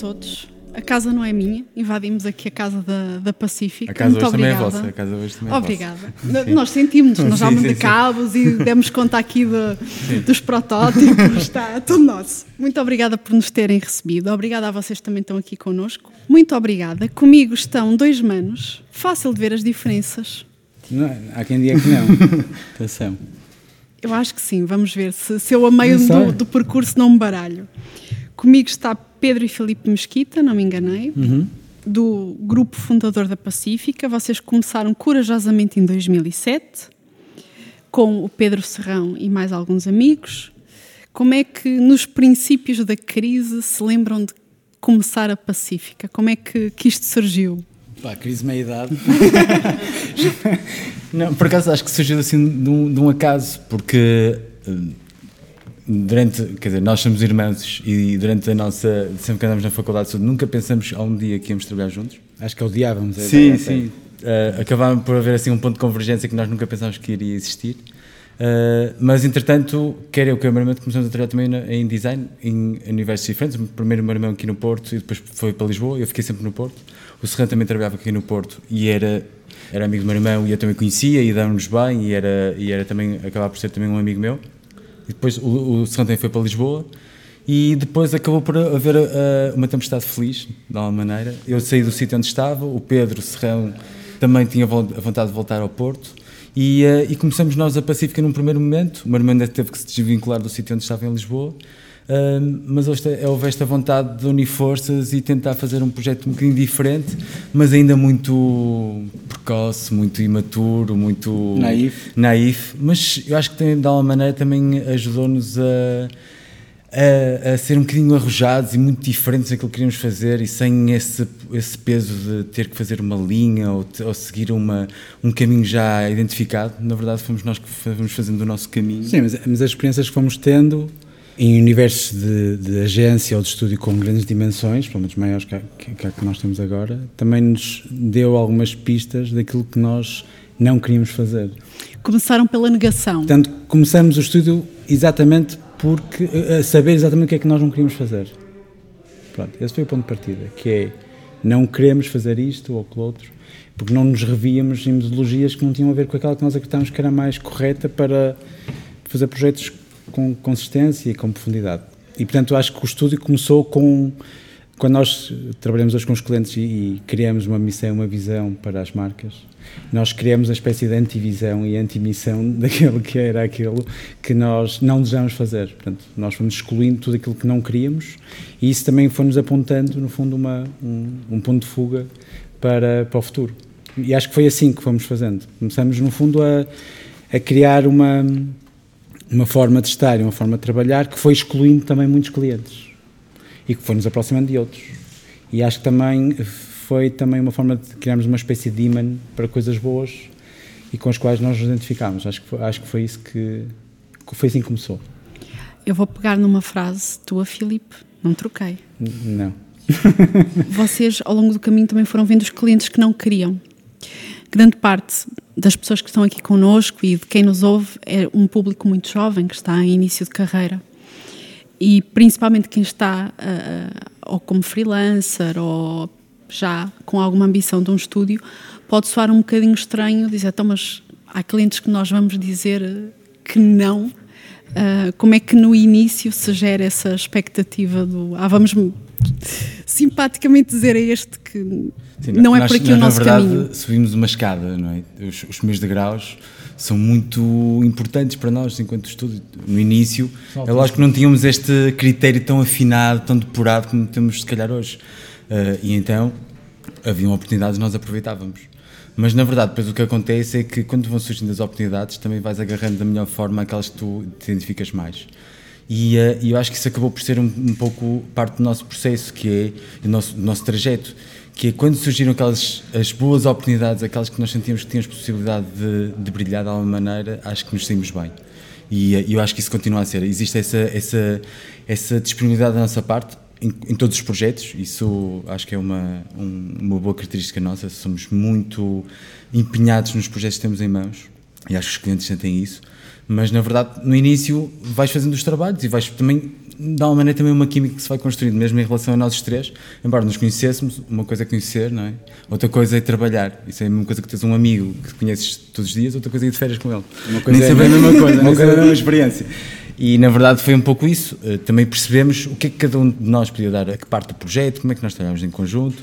Todos. A casa não é minha, invadimos aqui a casa da, da Pacífica. A casa Muito hoje também é obrigada. vossa. A casa hoje também é Obrigada. vossa. Nós sentimos, nós já cabos e demos conta aqui de- dos protótipos, está tudo nosso. Muito obrigada por nos terem recebido, obrigada a vocês que também estão aqui connosco. Muito obrigada. Comigo estão dois manos, fácil de ver as diferenças. Não, há quem diga que não. Atenção. Eu acho que sim, vamos ver se, se eu a meio do, do percurso não me baralho. Comigo está Pedro e Filipe Mesquita, não me enganei, Uhum. do grupo fundador da Pacífica. Vocês começaram corajosamente em 2007, com o Pedro Serrão e mais alguns amigos. Como é que nos princípios da crise se lembram de começar a Pacífica? Como é que, que isto surgiu? Pá, crise meia-idade. Não, por acaso acho que surgiu assim de um, de um acaso, porque hum, durante, quer dizer, nós somos irmãos e durante a nossa, sempre que andamos na faculdade, nunca pensamos a um dia que íamos trabalhar juntos. Acho que odiávamos. a Sim, sim. Uh, por haver assim um ponto de convergência que nós nunca pensávamos que iria existir. Uh, mas entretanto, quer eu que o meu irmão começamos a trabalhar também na- em design em universos diferentes. Primeiro o meu irmão aqui no Porto e depois foi para Lisboa. Eu fiquei sempre no Porto. O Serrano também trabalhava aqui no Porto e era era amigo do meu irmão e eu também conhecia e dávamos bem e era e era também acabava por ser também um amigo meu. E depois o, o também foi para Lisboa e depois acabou por haver uh, uma tempestade feliz, de alguma maneira. Eu saí do sítio onde estava, o Pedro Serrão também tinha a vontade de voltar ao Porto. E, uh, e começamos nós a Pacífica num primeiro momento. O meu irmão teve que se desvincular do sítio onde estava em Lisboa. Uh, mas te- houve esta vontade de unir forças e tentar fazer um projeto um bocadinho diferente, mas ainda muito precoce, muito imaturo, muito Naif. naif. Mas eu acho que tem, de alguma maneira também ajudou-nos a, a, a ser um bocadinho arrojados e muito diferentes daquilo que queríamos fazer e sem esse, esse peso de ter que fazer uma linha ou, ou seguir uma, um caminho já identificado. Na verdade, fomos nós que fomos fazendo o nosso caminho. Sim, mas, mas as experiências que fomos tendo em universos de, de agência ou de estúdio com grandes dimensões, pelo menos maiores que a que, que nós temos agora, também nos deu algumas pistas daquilo que nós não queríamos fazer. Começaram pela negação. Portanto, começamos o estúdio exatamente porque a saber exatamente o que é que nós não queríamos fazer. Pronto, esse foi o ponto de partida, que é não queremos fazer isto ou aquilo outro, porque não nos revíamos em metodologias que não tinham a ver com aquela que nós acreditávamos que era mais correta para fazer projetos com consistência e com profundidade. E portanto, acho que o estúdio começou com quando nós trabalhamos hoje com os clientes e, e criamos uma missão, uma visão para as marcas, nós criamos a espécie de antivisão e antimissão daquilo que era aquilo que nós não desejamos fazer. Portanto, nós fomos excluindo tudo aquilo que não queríamos e isso também foi-nos apontando, no fundo, uma, um, um ponto de fuga para, para o futuro. E acho que foi assim que fomos fazendo. Começamos, no fundo, a, a criar uma, uma forma de estar e uma forma de trabalhar que foi excluindo também muitos clientes e que foi nos aproximando de outros. E acho que também foi também uma forma de criarmos uma espécie de imã para coisas boas e com as quais nós nos identificámos. Acho que foi, acho que foi isso que, que foi assim que começou. Eu vou pegar numa frase tua, Filipe, não troquei. N- Não. Vocês, ao longo do caminho, também foram vendo os clientes que não queriam. Grande parte das pessoas que estão aqui connosco e de quem nos ouve é um público muito jovem que está em início de carreira. E principalmente quem está ah, ou como freelancer ou já com alguma ambição de um estúdio, pode soar um bocadinho estranho dizer, então, mas há clientes que nós vamos dizer que não. Ah, como é que no início se gera essa expectativa do ah, vamos simpaticamente dizer a este que Sim, não é nós- por aqui nós, o nosso na verdade, caminho? subimos uma escada, não é? Os, os primeiros degraus são muito importantes para nós enquanto estudo. No início, é lógico que não tínhamos este critério tão afinado, tão depurado como temos se calhar hoje. Ah, e então, haviam oportunidades nós aproveitávamos. Mas na verdade, depois o que acontece é que quando vão surgindo as oportunidades, também vais agarrando da melhor forma aquelas que tu te identificas mais. E e eu acho que isso acabou por ser um, um pouco parte do nosso processo, que é o nosso, do nosso trajeto, que é quando surgiram aquelas as boas oportunidades, aquelas que nós sentíamos que tínhamos possibilidade de, de brilhar de alguma maneira, acho que nos saímos bem. E eh, eu acho que isso continua a ser. Existe essa, essa, essa disponibilidade da nossa parte em, em todos os projetos, isso acho que é uma, um- uma boa característica nossa, somos muito empenhados nos projetos que temos em mãos e acho que os clientes sentem isso. Mas na verdade, no início, vais fazendo os trabalhos e vais também de alguma maneira também uma química que se vai construindo, mesmo em relação a nós três, embora nos conhecêssemos, uma coisa é conhecer, não é? Outra coisa é trabalhar. Isso é a mesma coisa que tens um amigo que conheces todos os dias, outra coisa é ir de férias com ele. Uma coisa Nem é sempre é a mesma coisa, uma coisa é a mesma experiência. E na verdade foi um pouco isso. Eh, também percebemos o que é que cada um de nós podia dar a que parte do projeto, como é que nós trabalhamos em conjunto,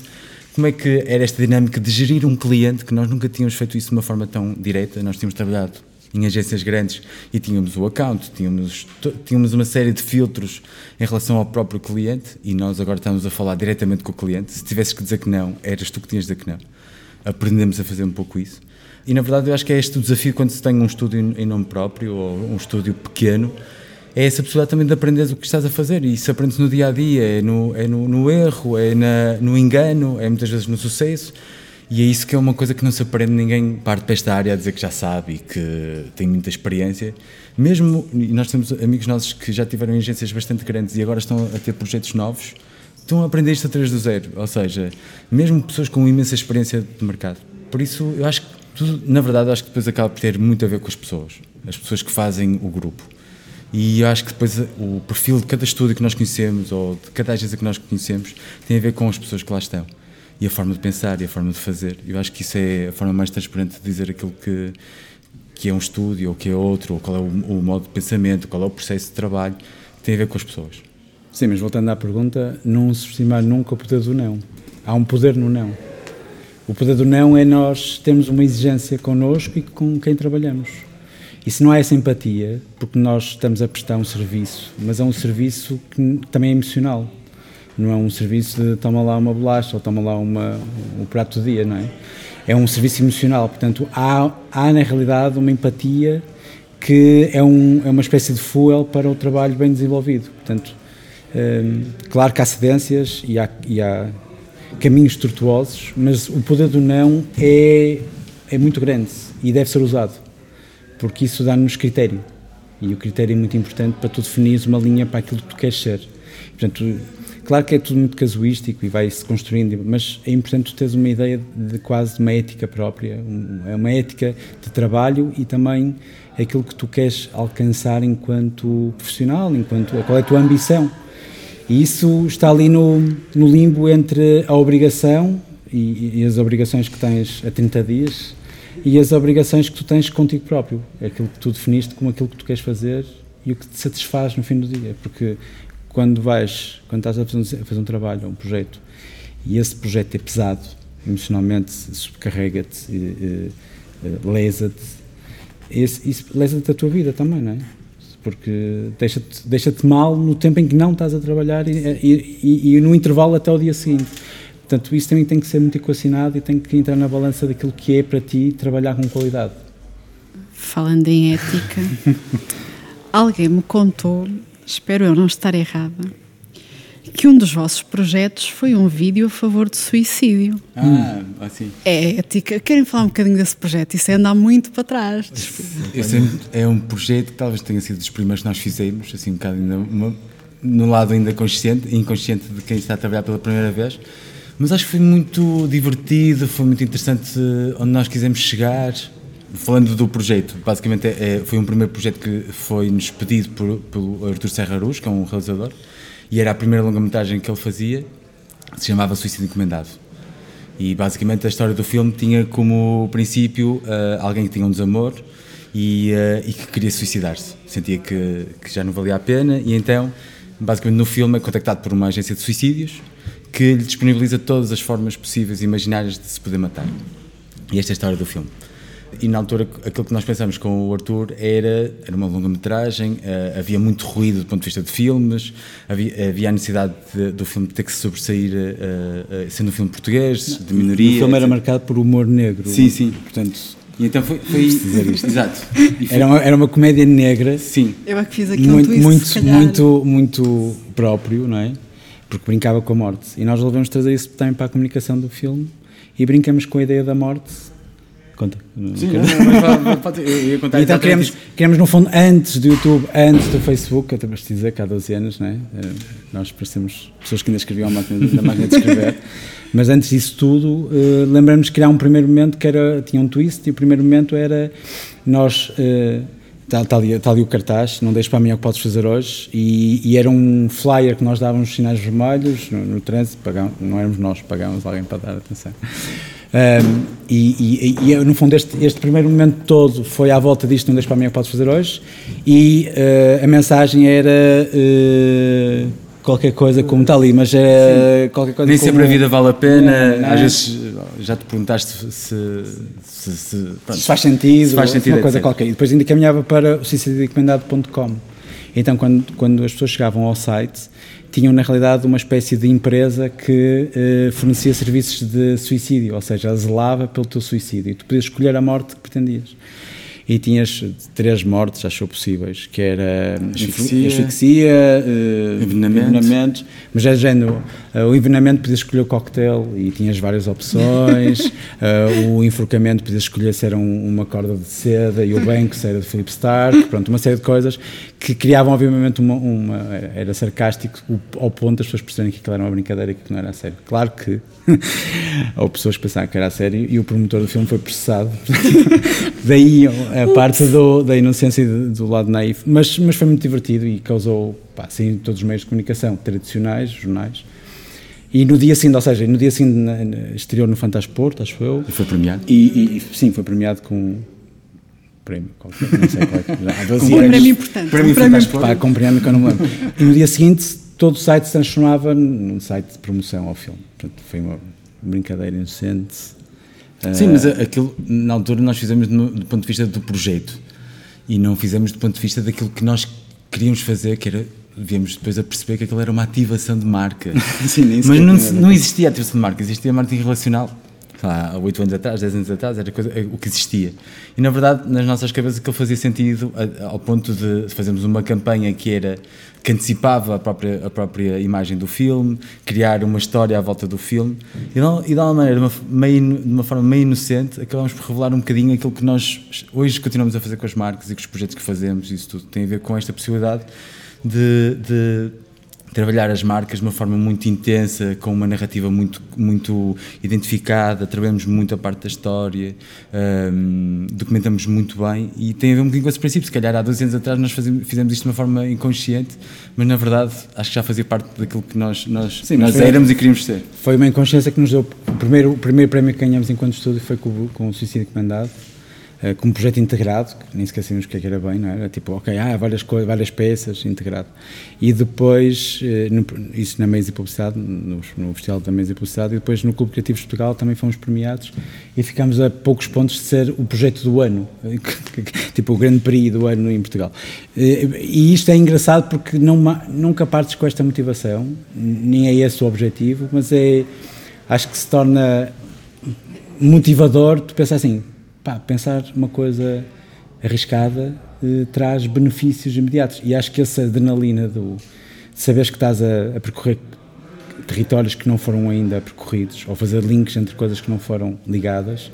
como é que era esta dinâmica de gerir um cliente, que nós nunca tínhamos feito isso de uma forma tão direta. Nós tínhamos trabalhado em agências grandes e tínhamos o account, tínhamos, tínhamos uma série de filtros em relação ao próprio cliente e nós agora estamos a falar diretamente com o cliente. Se tivesses que dizer que não, eras tu que tinhas de dizer que não. Aprendemos a fazer um pouco isso. E na verdade eu acho que é este o desafio quando se tem um estúdio em nome próprio ou um estúdio pequeno, é essa possibilidade também de aprender o que estás a fazer e isso aprende-se no dia a dia, é no, é no, no erro, é na, no engano, é muitas vezes no sucesso e é isso que é uma coisa que não se aprende, ninguém parte para esta área a dizer que já sabe e que tem muita experiência. Mesmo, e nós temos amigos nossos que já tiveram agências bastante grandes e agora estão a ter projetos novos, estão a aprender isto a três do zero, ou seja, mesmo pessoas com imensa experiência de mercado. Por isso, eu acho que tudo, na verdade, acho que depois acaba por ter muito a ver com as pessoas, as pessoas que fazem o grupo. E acho que depois o perfil de cada estúdio que nós conhecemos ou de cada agência que nós conhecemos tem a ver com as pessoas que lá estão e a forma de pensar e a forma de fazer. Eu acho que isso é a forma mais transparente de dizer aquilo que, que é um estúdio ou que é outro, ou qual é o, o modo de pensamento, qual é o processo de trabalho, tem a ver com as pessoas. Sim, mas voltando à pergunta, não subestimar nunca o poder do não. Há um poder no não. O poder do não é nós termos uma exigência connosco e com quem trabalhamos. E se não há essa empatia, porque nós estamos a prestar um serviço, mas é um serviço que também é emocional não é um serviço de toma lá uma bolacha ou toma lá uma, um prato do dia, não é? É um serviço emocional, portanto, há, há na realidade uma empatia que é, um, é uma espécie de fuel para o trabalho bem desenvolvido. Portanto, hum, claro que há cedências e há, e há caminhos tortuosos, mas o poder do não é, é muito grande e deve ser usado, porque isso dá-nos critério. E o critério é muito importante para tu definires uma linha para aquilo que tu queres ser. Portanto, Claro que é tudo muito casuístico e vai-se construindo, mas é importante tu teres uma ideia de quase uma ética própria, é uma ética de trabalho e também aquilo que tu queres alcançar enquanto profissional, enquanto qual é a tua ambição. E isso está ali no, no limbo entre a obrigação e, e, as obrigações que tens a 30 dias e as obrigações que tu tens contigo próprio, aquilo que tu definiste como aquilo que tu queres fazer e o que te satisfaz no fim do dia, porque quando vais, quando estás a fazer, a fazer um trabalho, um projeto, e esse projeto é pesado, emocionalmente subcarrega-te, lesa-te, isso lesa-te a tua vida também, não é? Porque deixa-te deixa mal no tempo em que não estás a trabalhar e, e, e, e no intervalo até o dia seguinte. Portanto, isso também tem que ser muito equacionado e tem que entrar na balança daquilo que é para ti trabalhar com qualidade. Falando em ética, alguém me contou espero eu não estar errada, que um dos vossos projetos foi um vídeo a favor de suicídio. Ah, assim. É ética. Querem falar um bocadinho desse projeto? Isso é andar muito para trás. Esse é um projeto que talvez tenha sido dos primeiros que nós fizemos, assim, um bocado ainda uma, no lado ainda consciente, inconsciente de quem está a trabalhar pela primeira vez. Mas acho que foi muito divertido, foi muito interessante onde nós quisemos chegar falando do projeto, basicamente é, é, foi um primeiro projeto que foi-nos pedido por, pelo Artur Serra Aruz, que é um realizador, e era a primeira longa-metragem que ele fazia, se chamava Suicídio Encomendado. E basicamente a história do filme tinha como princípio uh, alguém que tinha um desamor e, uh, e que queria suicidar-se. Sentia que, que já não valia a pena e então, basicamente no filme é contactado por uma agência de suicídios que lhe disponibiliza todas as formas possíveis e imaginárias de se poder matar. E esta é a história do filme. E na altura, aquilo que nós pensamos com o Arthur era, era uma longa-metragem, uh, havia muito ruído do ponto de vista de filmes, havia, havia a necessidade de, do filme ter que se sobressair, uh, uh, sendo um filme português, de minoria. O filme era marcado por humor negro. Sim, sim. Portanto, e então foi, foi dizer isto. Exato. Era, uma, era uma comédia negra. Sim. Eu é que fiz aquilo muito, twist, muito, muito, muito próprio, não é? Porque brincava com a morte. E nós resolvemos trazer isso também para a comunicação do filme e brincamos com a ideia da morte Conta. Sim, não, ia contar Então queremos, queremos, no fundo, antes do YouTube, antes do Facebook, eu te dizer que há 12 anos, não é? Eh, nós parecemos pessoas que ainda escreviam a máquina, máquina de escrever, mas antes disso tudo, uh, lembramos de criar um primeiro momento que era, tinha um twist, e o primeiro momento era nós. Uh, Está, está, ali, está ali o cartaz, não deixes para mim o que podes fazer hoje. E, e, era um flyer que nós dávamos sinais vermelhos no, no trânsito, não éramos nós, pagávamos alguém para dar atenção. Um, e, e, e, no fundo este, este, primeiro momento todo foi à volta disto, não deixes para mim o que podes fazer hoje. E uh, a mensagem era. Uh, qualquer coisa como está ali, mas é qualquer coisa Nem como... sempre a vida vale a pena, não, não. às vezes já te perguntaste se, se, se, pronto, se faz sentido, se faz sentido uma coisa qualquer. E depois ainda caminhava para o suicidodocumendado.com. Então, quando, quando as pessoas chegavam ao site, tinham na realidade uma espécie de empresa que eh, fornecia serviços de suicídio, ou seja, zelava pelo teu suicídio. E tu podias escolher a morte que pretendias e tinhas três mortes, achou possíveis, que era asfixia, asfixia uh, envenenamento. envenenamentos, mas é género, uh, o envenenamento podias escolher o coquetel e tinhas várias opções, uh, o enforcamento podias escolher se era um, uma corda de seda e o banco se era de Philip Stark, pronto, uma série de coisas que criavam obviamente uma, uma era sarcástico ao ponto das pessoas perceberem que aquilo era uma brincadeira e que não era a sério. Claro que houve pessoas que pensaram que era a sério e o promotor do filme foi processado, daí a parte do, da inocência do lado naif, mas, mas foi muito divertido e causou, pá, sim, todos os meios de comunicação tradicionais, jornais, e no dia seguinte, ou seja, no dia seguinte exterior no Fantasporto, acho eu. E foi premiado? E, e, sim, foi premiado com prémio, qualquer, não sei qual é. Há 12 um prémio importante. Prémio um prémio pá, com prémio que eu não me lembro. E no dia seguinte todo o site se transformava num site de promoção ao filme. Portanto, foi uma brincadeira inocente Sim, mas aquilo, na altura, nós fizemos no, do ponto de vista do projeto e não fizemos do ponto de vista daquilo que nós queríamos fazer, que era. Viemos depois a perceber que aquilo era uma ativação de marca. Sim, mas não, não existia ativação de marca, existia marketing relacional há 8 anos atrás, 10 anos atrás, era coisa, o que existia. E na verdade, nas nossas cabeças, aquilo fazia sentido ao ponto de fazermos uma campanha que era que antecipava a própria, a própria imagem do filme, criar uma história à volta do filme e, não, e de uma maneira, uma, meio, de uma forma meio inocente, acabamos por revelar um bocadinho aquilo que nós hoje continuamos a fazer com as marcas e com os projetos que fazemos. Isso tudo tem a ver com esta possibilidade de, de trabalhar as marcas de uma forma muito intensa, com uma narrativa muito, muito identificada, trabalhamos muito a parte da história, um, documentamos muito bem e tem a ver um bocadinho com esse princípio. Se calhar há 12 anos atrás nós fazemos, fizemos isto de uma forma inconsciente, mas na verdade acho que já fazia parte daquilo que nós, nós, Sim, nós éramos e queríamos ser. Foi uma inconsciência que nos deu. O primeiro, o primeiro prémio que ganhamos enquanto estúdio foi com, com o Suicídio Comandado uh, como projeto integrado, que nem sabíamos o que, é que era bem, não era? Tipo, ok, há ah, várias, coisas, várias peças, integrado. E depois, uh, no, isso na Mesa e Publicidade, no, no Festival da Mesa e Publicidade, e depois no Clube Criativo de Portugal também fomos premiados e ficámos a poucos pontos de ser o projeto do ano, tipo o grande período do ano em Portugal. Uh, e isto é engraçado porque não, nunca partes com esta motivação, nem é esse o objetivo, mas é, acho que se torna motivador tu pensar assim, pá, pensar uma coisa arriscada eh, traz benefícios imediatos. E acho que essa adrenalina do, de saberes que estás a, a, percorrer territórios que não foram ainda percorridos, ou fazer links entre coisas que não foram ligadas,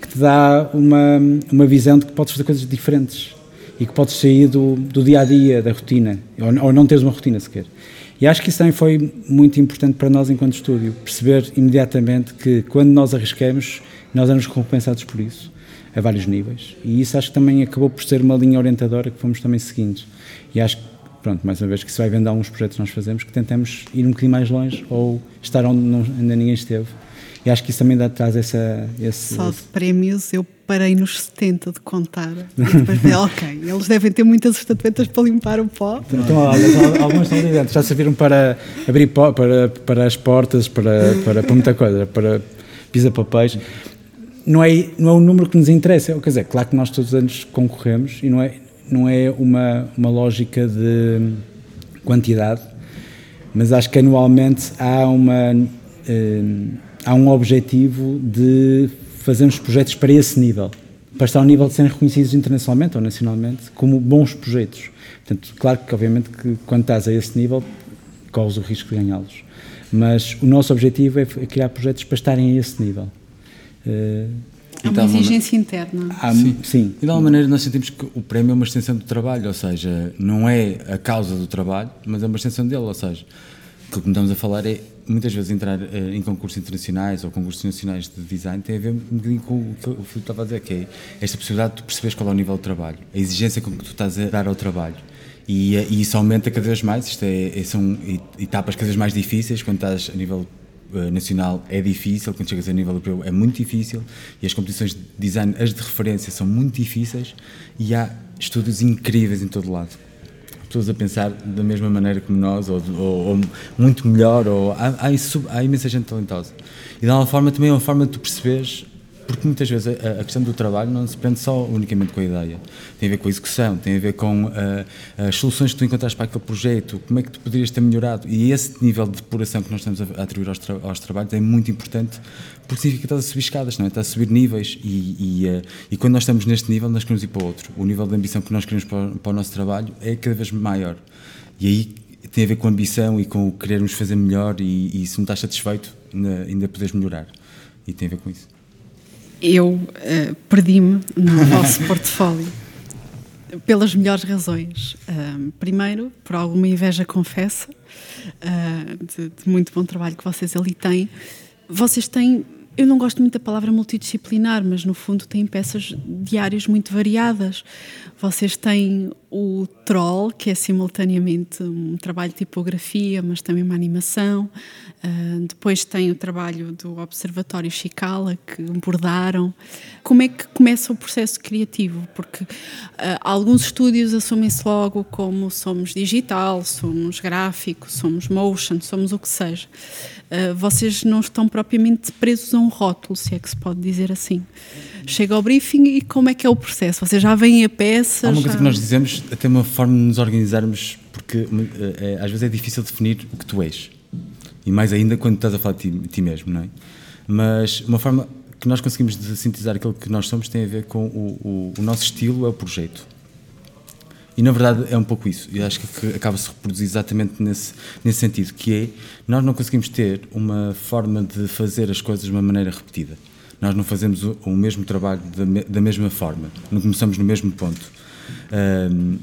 que te dá uma, uma visão de que podes fazer coisas diferentes e que podes sair do, do dia a dia, da rotina, ou, ou não teres uma rotina sequer. E acho que isso também foi muito importante para nós enquanto estúdio, perceber imediatamente que quando nós arriscamos, nós éramos recompensados por isso a vários níveis. E isso acho que também acabou por ser uma linha orientadora que fomos também seguindo. E acho que, pronto, mais uma vez, que se vai vendo alguns projetos que nós fazemos, que tentamos ir um bocadinho mais longe ou estar onde não, ainda ninguém esteve. E acho que isso também dá, traz essa. Esse, Só de prémios eu parei nos 70 de contar. E depois falei, ok, eles devem ter muitas estatuetas para limpar o pó. Então, olha, algumas estão dentro, já serviram para abrir pó, para, para as portas, para, para, para muita coisa, para pisa-papéis não é, não é o número que nos interessa. Quer dizer, claro que nós todos os anos concorremos e não é, não é uma, uma lógica de quantidade, mas acho que anualmente há, uma, eh, há um objetivo de fazermos projetos para esse nível, para estar ao nível de serem reconhecidos internacionalmente ou nacionalmente como bons projetos. Portanto, claro que obviamente que quando estás a esse nível corres o risco de ganhá-los, mas o nosso objetivo é criar projetos para estarem a esse nível. Há uma exigência interna. Há, sim. sim. E de alguma maneira nós sentimos que o prémio é uma extensão do trabalho, ou seja, não é a causa do trabalho, mas é uma extensão dele, ou seja, aquilo que estamos a falar é muitas vezes entrar uh, em concursos internacionais ou concursos nacionais de design tem a ver um bocadinho com o que o Filipe estava a dizer, que é esta possibilidade de tu perceberes qual é o nível do trabalho, a exigência com que tu estás a dar ao trabalho. E, uh, e isso aumenta cada vez mais, isto é, é, são etapas cada vez mais difíceis quando estás a nível nacional é difícil, quando chegas a nível europeu é muito difícil e as competições de design, as de referência, são muito difíceis e há estudos incríveis em todo lado pessoas a pensar da mesma maneira como nós, ou, ou, ou muito melhor, ou há, há, há, imensa gente talentosa. E de alguma forma também é uma forma de tu perceberes porque muitas vezes a, a, questão do trabalho não se prende só unicamente com a ideia. Tem a ver com a execução, tem a ver com uh, as soluções que tu encontraste para aquele projeto, como é que tu poderias ter melhorado. E esse nível de depuração que nós estamos a atribuir aos, tra aos trabalhos é muito importante porque significa que estás a subir escadas, não é? estás a subir níveis e, e, uh, e, quando nós estamos neste nível nós queremos ir para outro. O nível de ambição que nós queremos para, para o nosso trabalho é cada vez maior. E aí tem a ver com a ambição e com querermos fazer melhor e, e se não estás satisfeito ainda, ainda podes melhorar. E tem a ver com isso eu uh, perdi-me no vosso portfólio pelas melhores razões. Uh, primeiro, por alguma inveja, confessa, uh, de, de, muito bom trabalho que vocês ali têm. Vocês têm, eu não gosto muito da palavra multidisciplinar, mas no fundo têm peças diárias muito variadas. Vocês têm o Troll, que é simultaneamente um trabalho de tipografia, mas também uma animação. Uh, depois tem o trabalho do Observatório Chicala, que bordaram. Como é que começa o processo criativo? Porque uh, alguns estúdios assumem-se logo como somos digital, somos gráfico, somos motion, somos o que seja. Uh, vocês não estão propriamente presos a um rótulo, se é que se pode dizer assim chega ao briefing e como é que é o processo? Vocês já vêm a peça? Há uma já... coisa que nós dizemos, até uma forma de nos organizarmos, porque é, às vezes é difícil definir o que tu és. E mais ainda quando estás a falar de ti, ti mesmo, não é? Mas uma forma que nós conseguimos sintetizar aquilo que nós somos tem a ver com o, o, o nosso estilo, é o projeto. E na verdade é um pouco isso. E acho que acaba-se reproduzir exatamente nesse, nesse sentido, que é nós não conseguimos ter uma forma de fazer as coisas de uma maneira repetida nós não fazemos o, o mesmo trabalho da, da, mesma forma, não começamos no mesmo ponto. Um,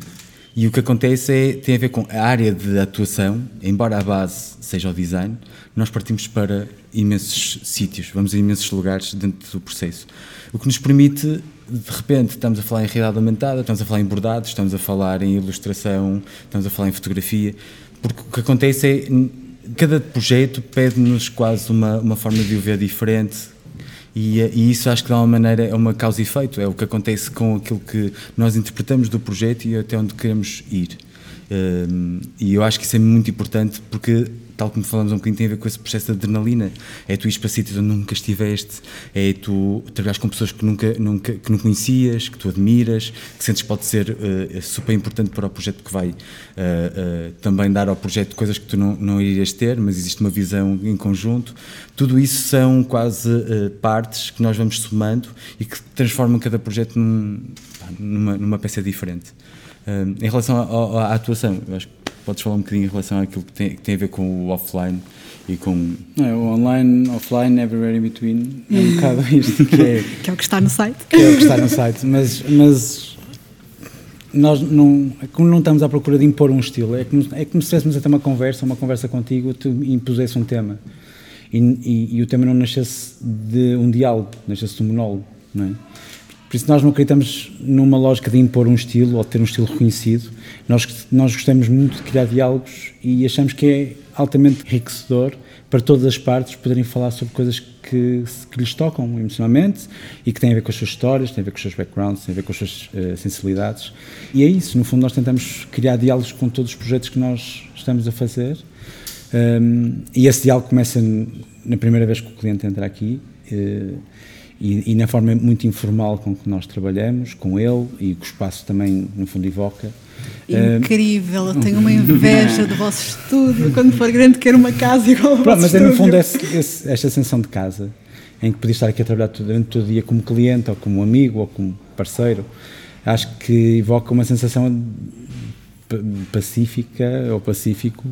e o que acontece é, tem a ver com a área de atuação, embora a base seja o design, nós partimos para imensos sítios, vamos a imensos lugares dentro do processo. O que nos permite, de repente, estamos a falar em realidade aumentada, estamos a falar em bordados, estamos a falar em ilustração, estamos a falar em fotografia, porque o que acontece é, cada projeto pede-nos quase uma, uma forma de o ver diferente, e, e, isso acho que de alguma maneira é uma causa e efeito, é o que acontece com aquilo que nós interpretamos do projeto e até onde queremos ir. E eu acho que isso é muito importante porque tal como falamos um bocadinho, tem a ver com esse processo de adrenalina. É tu ires para sítios onde nunca estiveste, é tu trabalhar com pessoas que nunca, nunca que não conhecias, que tu admiras, que sentes que pode ser uh, super importante para o projeto que vai uh, uh, também dar ao projeto coisas que tu não, não irias ter, mas existe uma visão em conjunto. Tudo isso são quase partes que nós vamos somando e que transformam cada projeto num, numa, numa peça diferente. Em relação à, à atuação, acho que podes falar um bocadinho em relação àquilo que tem, que tem a ver com o offline e com. Não, é, o online, offline, everywhere in between. É um bocado isto que é. que é o que está no site. Que é o que está no site. Mas, mas nós não. É como não estamos à procura de impor um estilo, é como, é como se estivéssemos a ter uma conversa, uma conversa contigo, tu impusesse um tema. E, e, e o tema não nascesse de um diálogo, nascesse de um monólogo, não é? Por isso nós não acreditamos numa lógica de impor um estilo ou de ter um estilo reconhecido. Nós, nós gostamos muito de criar diálogos e achamos que é altamente enriquecedor para todas as partes poderem falar sobre coisas que, que lhes tocam emocionalmente e que têm a ver com as suas histórias, têm a ver com os seus backgrounds, têm a ver com as suas uh, sensibilidades. E é isso, no fundo nós tentamos criar diálogos com todos os projetos que nós estamos a fazer um, e esse diálogo começa na primeira vez que o cliente entra aqui uh, e, e, na forma muito informal com que nós trabalhamos, com ele e que o espaço também, no fundo, evoca. Incrível, eu tenho uma inveja do vosso estúdio. Quando for grande, quero uma casa igual ao Pronto, Mas é, no fundo, esse, esse, esta sensação de casa, em que podia estar aqui a trabalhar durante todo o dia como cliente, ou como amigo, ou como parceiro, acho que evoca uma sensação pacífica ou pacífico,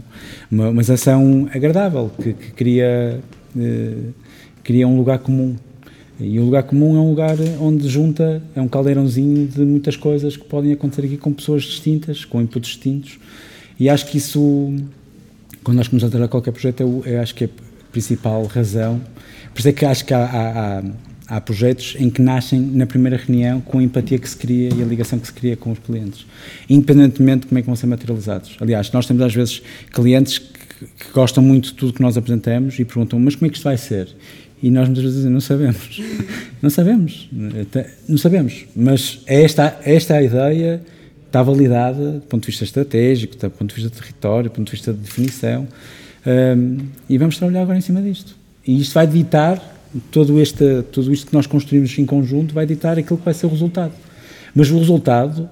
uma, uma sensação agradável, que, que cria, eh, cria um lugar comum E o lugar comum é um lugar onde junta, é um caldeirãozinho de muitas coisas que podem acontecer aqui com pessoas distintas, com inputs distintos. E acho que isso, quando nós começamos a trabalhar qualquer projeto, eu, eu acho que é a principal razão. Por isso é que acho que há, há, há há projetos em que nascem na primeira reunião com a empatia que se cria e a ligação que se cria com os clientes, independentemente de como é que vão ser materializados. Aliás, nós temos às vezes clientes que, que gostam muito de tudo que nós apresentamos e perguntam, mas como é que isto vai ser? E nós muitas vezes não sabemos. não sabemos. Não sabemos. Mas esta, esta é a ideia, está validada do ponto de vista estratégico, do ponto de vista de território, do ponto de vista de definição. Um, e vamos trabalhar agora em cima disto. E isto vai ditar todo este, tudo isto que nós construímos em conjunto vai ditar aquilo que vai ser o resultado. Mas o resultado,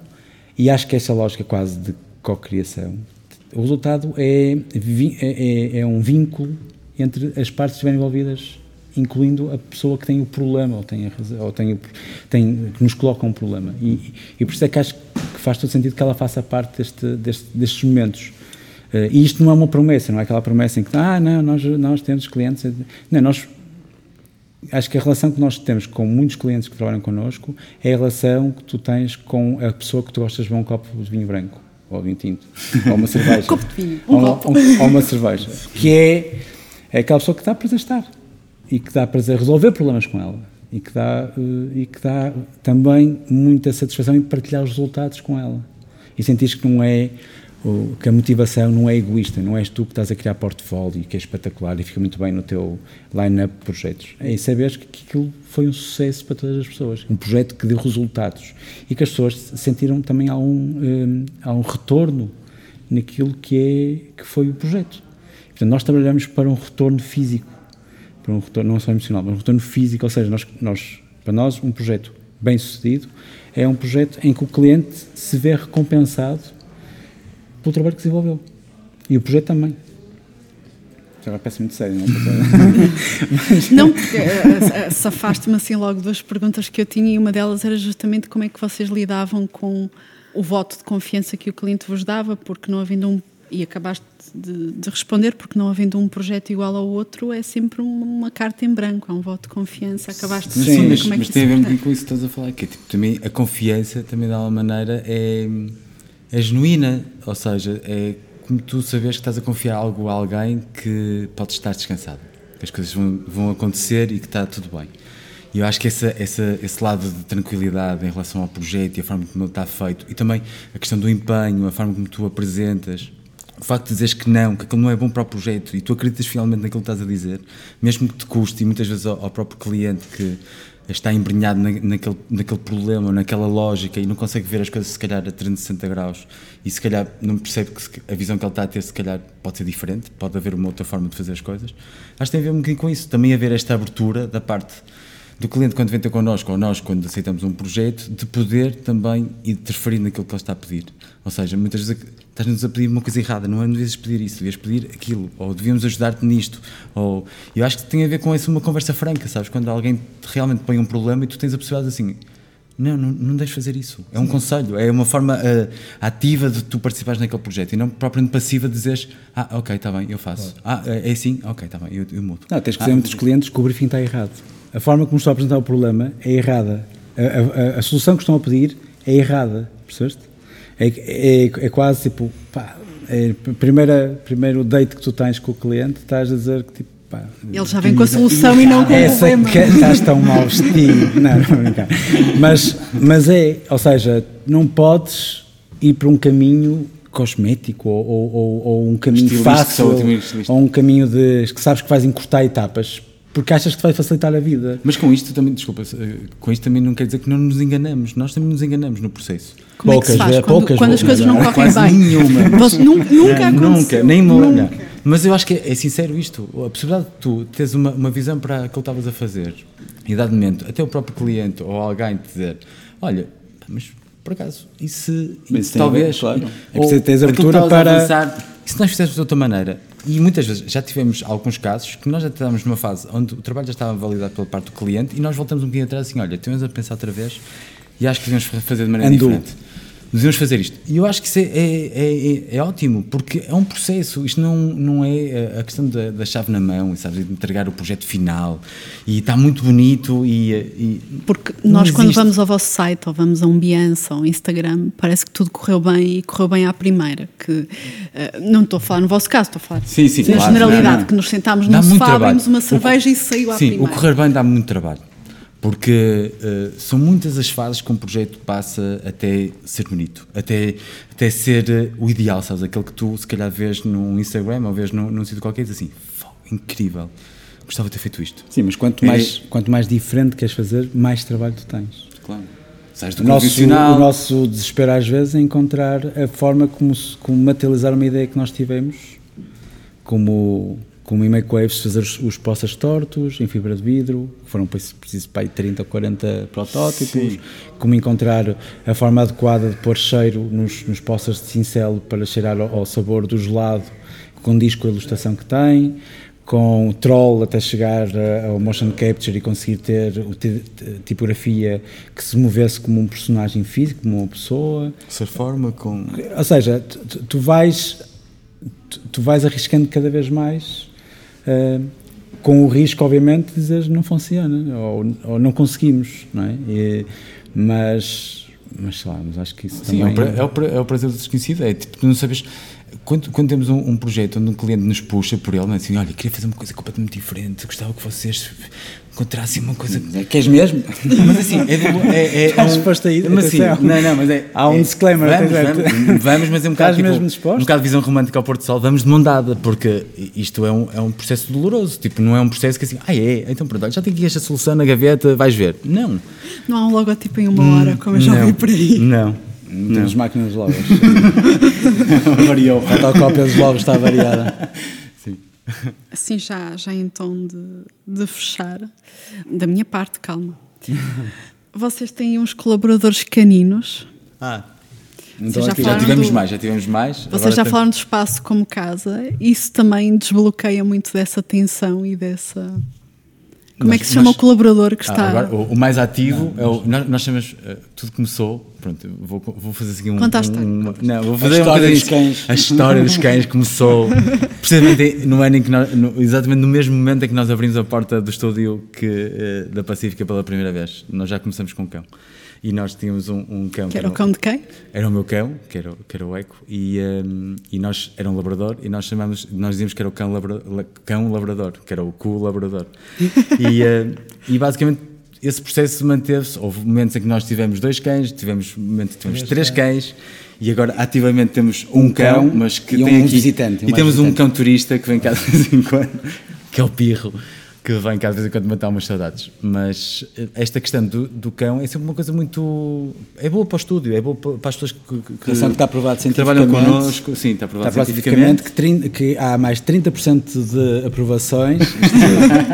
e acho que essa lógica quase de co-criação, o resultado é, é, é, é, um vínculo entre as partes que estiverem envolvidas, incluindo a pessoa que tem o problema ou tem, a, ou tem, tem que nos coloca um problema. E, e por isso é que acho que faz todo sentido que ela faça parte deste, deste, destes momentos. Uh, e isto não é uma promessa, não é aquela promessa em que, ah, não, nós, nós temos clientes. Não, nós acho que a relação que nós temos com muitos clientes que trabalham connosco é a relação que tu tens com a pessoa que tu gostas de beber um copo de vinho branco, ou vinho tinto, ou uma cerveja. um copo de vinho, um ou, copo. Ou, ou uma cerveja. Que é, é aquela pessoa que dá prazer estar e que dá prazer resolver problemas com ela e que dá, uh, e que dá também muita satisfação em partilhar os resultados com ela. E sentir que não é que a motivação não é egoísta, não és tu que estás a criar portfólio, que é espetacular e fica muito bem no teu line-up de projetos. É saber que, aquilo foi um sucesso para todas as pessoas. Um projeto que deu resultados e que as pessoas sentiram também algum, um, algum retorno naquilo que, é, que foi o projeto. Portanto, nós trabalhamos para um retorno físico, para um retorno não só emocional, mas um retorno físico, ou seja, nós, nós, para nós um projeto bem sucedido é um projeto em que o cliente se vê recompensado pelo trabalho que desenvolveu. E o projeto também. Já parece muito sério, não é? não, porque eh, eh, safaste-me assim logo duas perguntas que eu tinha e uma delas era justamente como é que vocês lidavam com o voto de confiança que o cliente vos dava, porque não havendo um. E acabaste de, de responder, porque não havendo um projeto igual ao outro, é sempre uma carta em branco, é um voto de confiança. Acabaste de responder. Sim, mas, como é que mas tem a ver muito com isso que estás a falar, que é, tipo, também a confiança, também de alguma maneira, é é genuína, ou seja, é como tu sabes que estás a confiar algo a alguém que pode estar descansado, que as coisas vão, vão acontecer e que está tudo bem. E eu acho que essa, essa, esse lado de tranquilidade em relação ao projeto e a forma como ele está feito, e também a questão do empenho, a forma como tu apresentas, o facto de dizeres que não, que aquilo não é bom para o projeto e tu acreditas finalmente naquilo que estás a dizer, mesmo que te custe, e muitas vezes ao, ao próprio cliente que está embrenhado na, naquele, naquele problema, naquela lógica e não consegue ver as coisas se calhar a 360 graus e se calhar não percebe que a visão que ele está a ter se calhar pode ser diferente, pode haver uma outra forma de fazer as coisas. Acho que tem a ver um bocadinho com isso, também haver esta abertura da parte do cliente quando vem ter connosco ou nós quando aceitamos um projeto, de poder também interferir naquilo que ele está a pedir. Ou seja, muitas vezes estás-nos a pedir uma coisa errada, não é? Não devias pedir isso, devias pedir aquilo, ou devíamos ajudar-te nisto. Ou... Eu acho que tem a ver com isso uma conversa franca, sabes? Quando alguém realmente põe um problema e tu tens a possibilidade assim. Não, não, não deixes fazer isso. É um Sim. conselho, é uma forma uh, ativa de tu participares naquele projeto e não propriamente passiva de dizeres Ah, ok, está bem, eu faço. Claro. Ah, é assim? Ok, está bem, eu, eu mudo. Não, tens que dizer ah, muitos clientes que o briefing está errado a forma como estão a apresentar o problema é errada. A, a, a solução que estão a pedir é errada, percebeste? É, é, é quase tipo, pá, é primeira, primeiro date que tu tens com o cliente, estás a dizer que tipo, pá, ele já vem com a solução e não com o problema. Que, estás tão mal vestido. não, não, não, mas, mas é, ou seja, não podes ir para um caminho cosmético ou, ou, ou um caminho fácil ou um caminho de que sabes que vais encurtar etapas porque achas que te vai facilitar a vida. Mas com isto também, desculpa, eh, com isto também não quer dizer que não nos enganamos. Nós também nos enganamos no processo. Como poucas, é que se faz é, quando, poucas, quando as coisas não, não correm bem? nenhuma. Nunca, nunca aconteceu. Nunca, nem nunca. Mas eu acho que é, é, sincero isto. A possibilidade de tu teres uma, uma visão para aquilo que estavas a fazer e, dado momento, até o próprio cliente ou alguém te dizer: Olha, mas por acaso, e se, e talvez. claro. É preciso ter abertura para. Avançar, e se nós fizéssemos de outra maneira, e muitas vezes já tivemos alguns casos que nós já estávamos numa fase onde o trabalho já estava validado pela parte do cliente e nós voltamos um bocadinho atrás assim, olha, temos a pensar outra vez e acho que devemos fazer de maneira Andou. diferente. Devemos fazer isto. E eu acho que isso é, é, é, é, ótimo, porque é um processo. Isto não, não é a questão da, da chave na mão, sabes, de entregar o projeto final. E está muito bonito. E, e porque nós, quando vamos ao vosso site, ou vamos a um Behance, ou um Instagram, parece que tudo correu bem e correu bem à primeira. Que, uh, não estou a falar no vosso caso, estou a falar sim, sim, na claro, generalidade, não, não. que nos sentámos num sofá, abrimos uma cerveja o, e saiu à sim, primeira. Sim, o correr bem dá muito trabalho porque uh, são muitas as fases que um projeto passa até ser bonito, até, até ser uh, o ideal, sabes? Aquele que tu se calhar vês no Instagram ou vês num, num sítio qualquer e diz assim, incrível, gostava de ter feito isto. Sim, mas quanto mais, é... quanto mais diferente queres fazer, mais trabalho tu tens. Claro. Sais do o, nosso, o nosso desespero às vezes é encontrar a forma como, como materializar uma ideia que nós tivemos, como como em Makewaves fazer os, poças tortos em fibra de vidro, foram preciso para aí 30 ou 40 protótipos, Sim. como encontrar a forma adequada de pôr cheiro nos, nos poças de cincelo para cheirar ao, ao sabor do gelado, com disco a ilustração que tem, com troll até chegar ao motion capture e conseguir ter tipografia que se movesse como um personagem físico, como uma pessoa. Essa forma com... Ou seja, tu, tu vais tu vais arriscando cada vez mais uh, com o risco, obviamente, de dizer não funciona ou, ou não conseguimos, não é? E, mas, mas sei lá, mas acho que isso Sim, também... é o, é o prazer do desconhecido, é tipo, não sabes... Quando, quando temos um, um, projeto onde um cliente nos puxa por ele, assim, olha, queria fazer uma coisa completamente diferente, gostava que vocês encontrassem uma coisa. É, queres mesmo? Mas assim, é. é, é, Estás disposto a ir? Mas assim, não, não, mas é. Há um é, disclaimer, vamos, vamos, vamos, mas é um bocado. Estás tipo? Um bocado de visão romântica ao Porto Sol, vamos de mão dada, porque isto é um, é um processo doloroso. Tipo, não é um processo que assim, ah, é, então pronto, já tenho aqui esta solução na gaveta, vais ver. Não. Não há um logotipo em uma hora, como eu já vi por aí. Não. Não. Temos máquinas de logos. Variou. A fotocópia dos logos está variada. Sim. Assim, já, já em tom de, de fechar, da minha parte, calma. Vocês têm uns colaboradores caninos. Ah. Então já, já, tivemos do, mais, já tivemos mais. Vocês já tem... falaram do espaço como casa. Isso também desbloqueia muito dessa tensão e dessa como é que se chama nós, o colaborador que ah, está. Agora, o, o, mais ativo não, é o. Nós, nós chamamos. Uh, tudo começou. Pronto, vou, vou fazer assim um. Conta a história. Um, não, vou fazer a história um dos cães. A história dos cães começou. precisamente no ano em que nós. No, exatamente no mesmo momento em que nós abrimos a porta do estúdio que, uh, da Pacífica pela primeira vez. Nós já começamos com o cão e nós tínhamos um, um cão. Que, era o cão de quem? Era o meu cão, que era, que era o Eco, e, um, e nós era um labrador, e nós chamamos, nós dizíamos que era o cão, labra, cão labrador, que era o cu labrador. e, uh, e basicamente esse processo manteve-se. Houve momentos em que nós tivemos dois cães, tivemos momentos em que tivemos três cães, e agora ativamente temos um, um cão, cão, mas que tem um aqui. Visitante, e temos visitante. um cão turista que vem cá de vez em quando, que é o Pirro que vem cá de vez em quando matar umas saudades. Mas eh, esta questão do, do, cão é sempre uma coisa muito. É boa para o estúdio, é boa para as pessoas que, que, que está aprovado que trabalham connosco. Sim, está aprovado, está cientificamente. Que, 30, que há mais 30% de aprovações.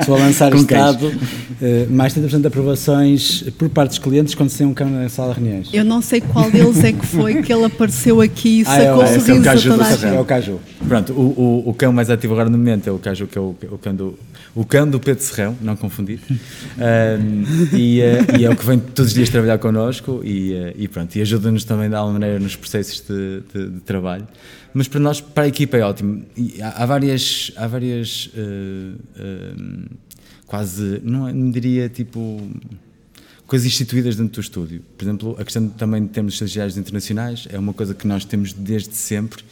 Estou a lançar este dado. Uh, mais 30% de aprovações por parte dos clientes quando se tem um cão na sala de reuniões. Eu não sei qual deles é que foi que ele apareceu aqui e ah, sacou é, sorrisos é, é a toda a gente. É o Caju. Pronto, o, o, o, cão mais ativo agora no momento é o Caju, que é o, o cão do o cão do Pedro Serrão, não confundir, um, e, uh, e, é o que vem todos os dias trabalhar connosco e, uh, e pronto, e ajuda-nos também de alguma maneira nos processos de, de, de, trabalho. Mas para nós, para a equipa é ótimo. E há, há várias, há várias uh, quase, não, não diria tipo coisas instituídas dentro do estúdio. Por exemplo, a questão também de termos estagiários internacionais é uma coisa que nós temos desde sempre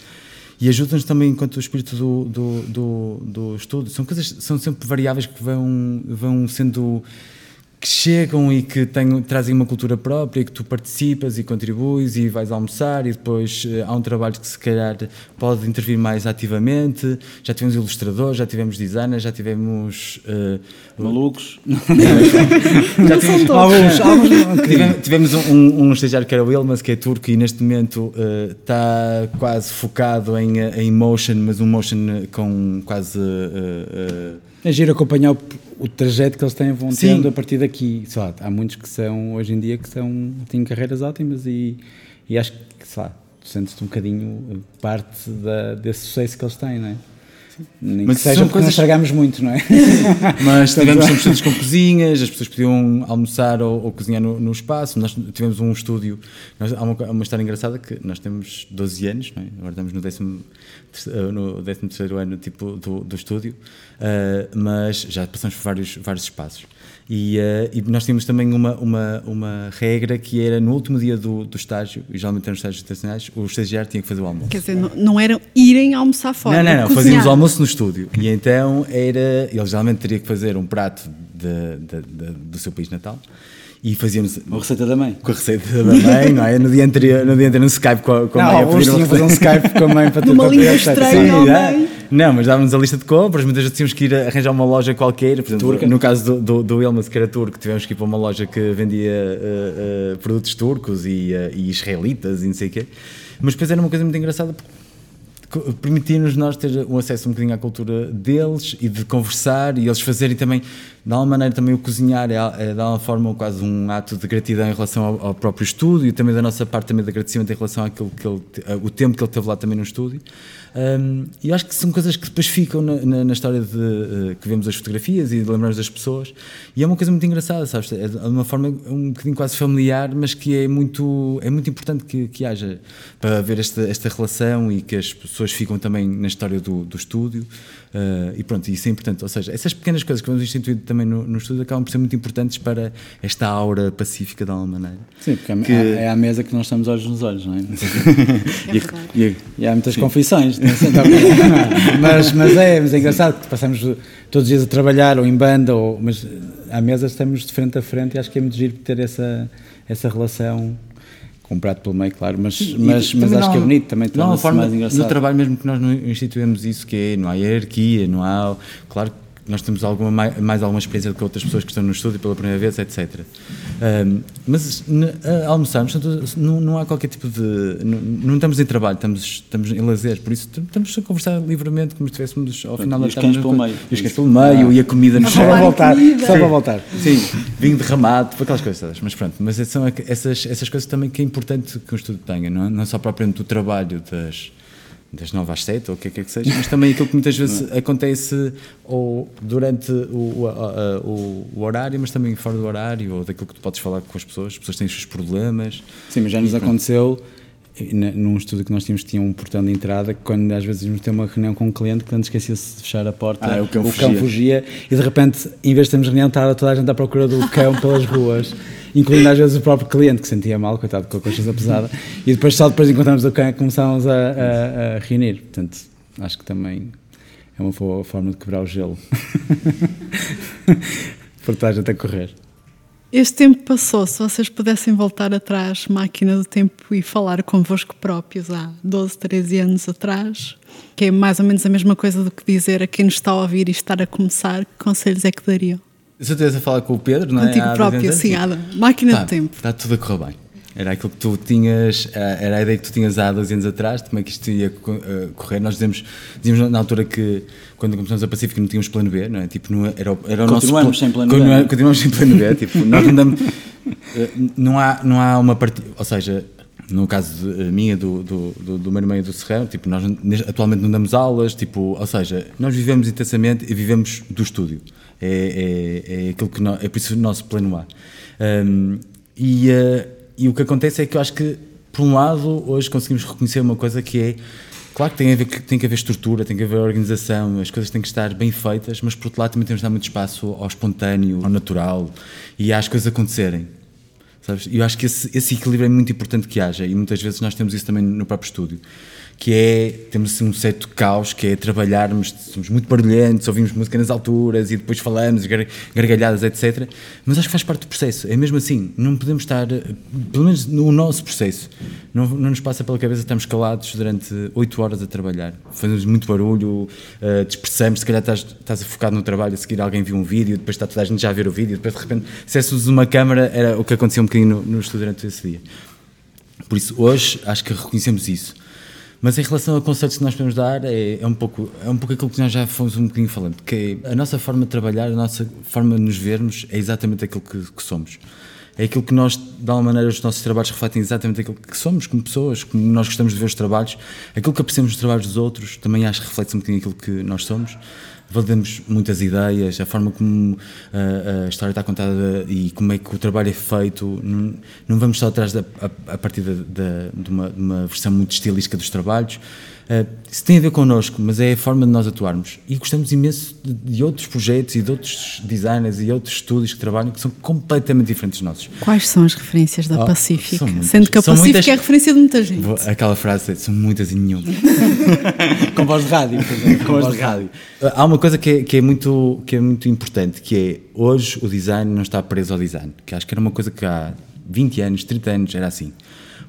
e ajuda-nos também enquanto o espírito do, do, do, do estudo. São coisas, são sempre variáveis que vão, vão sendo que chegam e que têm, trazem uma cultura própria e que tu participas e contribuis e vais almoçar e depois uh, há um trabalho que se calhar pode intervir mais ativamente. Já tivemos ilustradores, já tivemos designers, já tivemos uh, malucos. já tivemos alguns, alguns tivemos, tivemos um, um, estagiário que era o Ilmas, que é turco e neste momento uh, está quase focado em, em motion, mas um motion com quase é giro acompanhar o, o, trajeto que eles têm, vão Sim. tendo a partir daqui. Sei lá, há muitos que são, hoje em dia, que são, têm carreiras ótimas e, e acho que, sei lá, sentes-te um bocadinho parte da, desse sucesso que eles têm, não é? Nem mas que seja porque coisas... estragamos muito, não é? Mas tivemos estúdios com cozinhas, as pessoas podiam almoçar ou, ou cozinhar no, no, espaço. Nós tivemos um estúdio. Nós, há uma, uma, história engraçada que nós temos 12 anos, é? agora estamos no 13, no 13 ano tipo, do, do estúdio, uh, mas já passamos por vários, vários espaços. E, uh, e, nós tínhamos também uma, uma, uma regra que era no último dia do, do estágio, e geralmente nos estágios internacionais, o estagiário tinha que fazer o almoço. Quer dizer, não, não era irem almoçar fora. Não, não, não, fazíamos o almoço no estúdio. E então era. Ele geralmente teria que fazer um prato de, de, de, do seu país natal e fazíamos a receita da mãe com a receita da mãe não é no dia anterior no dia anterior no Skype com a, com a não, mãe a fazer um Skype com a mãe para tentar língua estranha Sim, não mas dávamos a lista de compras muitas vezes tínhamos que ir arranjar uma loja qualquer por exemplo, Turca. no caso do, do, do Ilmas que era turco tivemos que ir para uma loja que vendia uh, uh, produtos turcos e, uh, e israelitas e não sei o quê mas depois era uma coisa muito engraçada porque permitir-nos nós ter um acesso um bocadinho à cultura deles e de conversar e eles fazerem também, de alguma maneira, também o cozinhar é, é de alguma forma quase um ato de gratidão em relação ao, ao, próprio estúdio e também da nossa parte também de agradecimento em relação àquilo que ele, o tempo que ele teve lá também no estúdio. Um, e acho que são coisas que depois ficam na, na, na história de uh, que vemos as fotografias e lembramos das pessoas. E é uma coisa muito engraçada, sabes? É de uma forma um bocadinho quase familiar, mas que é muito, é muito importante que, que haja para ver esta, esta relação e que as pessoas ficam também na história do, do estúdio. Uh, e pronto, isso é importante. Ou seja, essas pequenas coisas que vamos instituir também no, no estúdio acabam por ser muito importantes para esta aura pacífica de alguma maneira. Sim, porque que... é à mesa que nós estamos olhos nos olhos, não é? é e, e, e, há muitas Sim. confissões. mas, mas, é, mas é engraçado que passamos todos os dias a trabalhar ou em banda, ou, mas à mesa estamos de frente a frente e acho que é muito giro ter essa, essa relação com prato pelo meio, claro, mas, mas, mas acho não, que é bonito também. Forma, mais engraçado. no trabalho mesmo que nós instituímos isso, que é, não há hierarquia, não há. Claro que nós temos alguma, mais, alguma experiência do que outras pessoas que estão no estúdio pela primeira vez, etc. Um, mas almoçamos, não, não, há qualquer tipo de. Não, não, estamos em trabalho, estamos, estamos em lazer, por isso estamos a conversar livremente, como se estivéssemos ao final da tarde. E os cães pelo meio. E os cães pelo meio, ah. e a comida no chão. Só para voltar, só para voltar. Sim, vinho derramado, aquelas coisas todas. Mas pronto, mas são essas, essas coisas também que é importante que um estúdio tenha, não, é? não só propriamente o trabalho das das 9 às 7 ou o que é que, é que seja, mas também aquilo que muitas vezes acontece ou durante o, o, o, horário, mas também fora do horário, ou daquilo que tu podes falar com as pessoas, as pessoas têm os seus problemas. Sim, mas já nos aconteceu num estudo que nós tínhamos tinha um portão de entrada que quando às vezes íamos ter uma reunião com um cliente que antes esquecia-se de fechar a porta ah, o, cão, o fugia. cão fugia e de repente em vez de termos reunião estava toda a gente à procura do cão pelas ruas incluindo às vezes o próprio cliente que sentia mal, coitado com a consciência pesada. E depois só depois de encontrarmos o cão é começámos a, a, a reunir. Portanto acho que também é uma boa forma de quebrar o gelo. Por toda a gente a correr. Este tempo passou, se vocês pudessem voltar atrás, máquina do tempo, e falar convosco próprios há 12, 13 anos atrás, que é mais ou menos a mesma coisa do que dizer a quem nos está a ouvir e estar a começar, que conselhos é que dariam? Se eu estivesse a falar com o Pedro, não é? Contigo próprio, sim, máquina tá, do tempo. Está tudo a correr bem. Era aquilo que tu tinhas, eh, era a ideia que tu tinhas há 12 anos atrás, como é que isto ia eh, correr. Nós dizemos, dizíamos na altura que quando começamos a Pacífico não tínhamos plano B, não é? Tipo, não era, era o continuamos nosso sem plano B. É? Continuamos sem plano B. tipo, nós não damos, eh, não há, não há uma partida, ou seja, no caso de, minha, do, do, do, do meu irmão e do Serrano, tipo, nós atualmente não damos aulas, tipo, ou seja, nós vivemos intensamente e vivemos do estúdio. É, é, é aquilo que é por isso o nosso plano A. Um, e uh, e o que acontece é que eu acho que, por um lado, hoje conseguimos reconhecer uma coisa que é. Claro que tem, a ver, tem que haver estrutura, tem que haver organização, as coisas têm que estar bem feitas, mas por outro lado também temos de dar muito espaço ao espontâneo, ao natural e às coisas acontecerem. Sabes? Eu acho que esse, esse equilíbrio é muito importante que haja e muitas vezes nós temos isso também no próprio estúdio que é, temos assim, um certo caos, que é trabalharmos, somos muito barulhentos, ouvimos música nas alturas e depois falamos, gargalhadas, etc. Mas acho que faz parte do processo, é mesmo assim, não podemos estar, pelo menos no nosso processo, não, não nos passa pela cabeça estamos calados durante 8 horas a trabalhar, fazemos muito barulho, uh, dispersamos, se calhar estás, estás focado no trabalho, a seguir alguém viu um vídeo, depois está toda a gente já a ver o vídeo, depois de repente, se é uma câmara, era o que acontecia um bocadinho no, no estudo durante esse dia. Por isso, hoje, acho que reconhecemos isso mas em relação a conselhos que nós podemos dar, é, é, um pouco, é um pouco aquilo que nós já fomos um bocadinho falando, que é a nossa forma de trabalhar, a nossa forma de nos vermos é exatamente aquilo que, que somos. é aquilo que nós, de alguma maneira, os nossos trabalhos refletem exatamente aquilo que somos, como pessoas, como nós gostamos de ver os trabalhos, aquilo que apreciamos dos trabalhos dos outros, também acho que reflete um bocadinho aquilo que nós somos. Validamos muitas ideias, a forma como a, a história está contada e como é que o trabalho é feito. Não, não vamos só atrás da, a, a partir de, uma, de uma versão muito estilística dos trabalhos. Uh, isso tem a ver connosco, mas é a forma de nós atuarmos. E gostamos imenso de, de, outros projetos e de outros designers e outros estúdios que trabalham que são completamente diferentes dos nossos. Quais são as referências da oh, Pacífica? Sendo que a Pacífica muitas, é a referência de muita gente. Aquela frase, são muitas e nenhuma. Com voz de rádio. Com voz de rádio. Há uma coisa que é, que, é muito, que é muito importante, que é hoje o design não está preso ao design. Que acho que era uma coisa que há 20 anos, 30 anos era assim.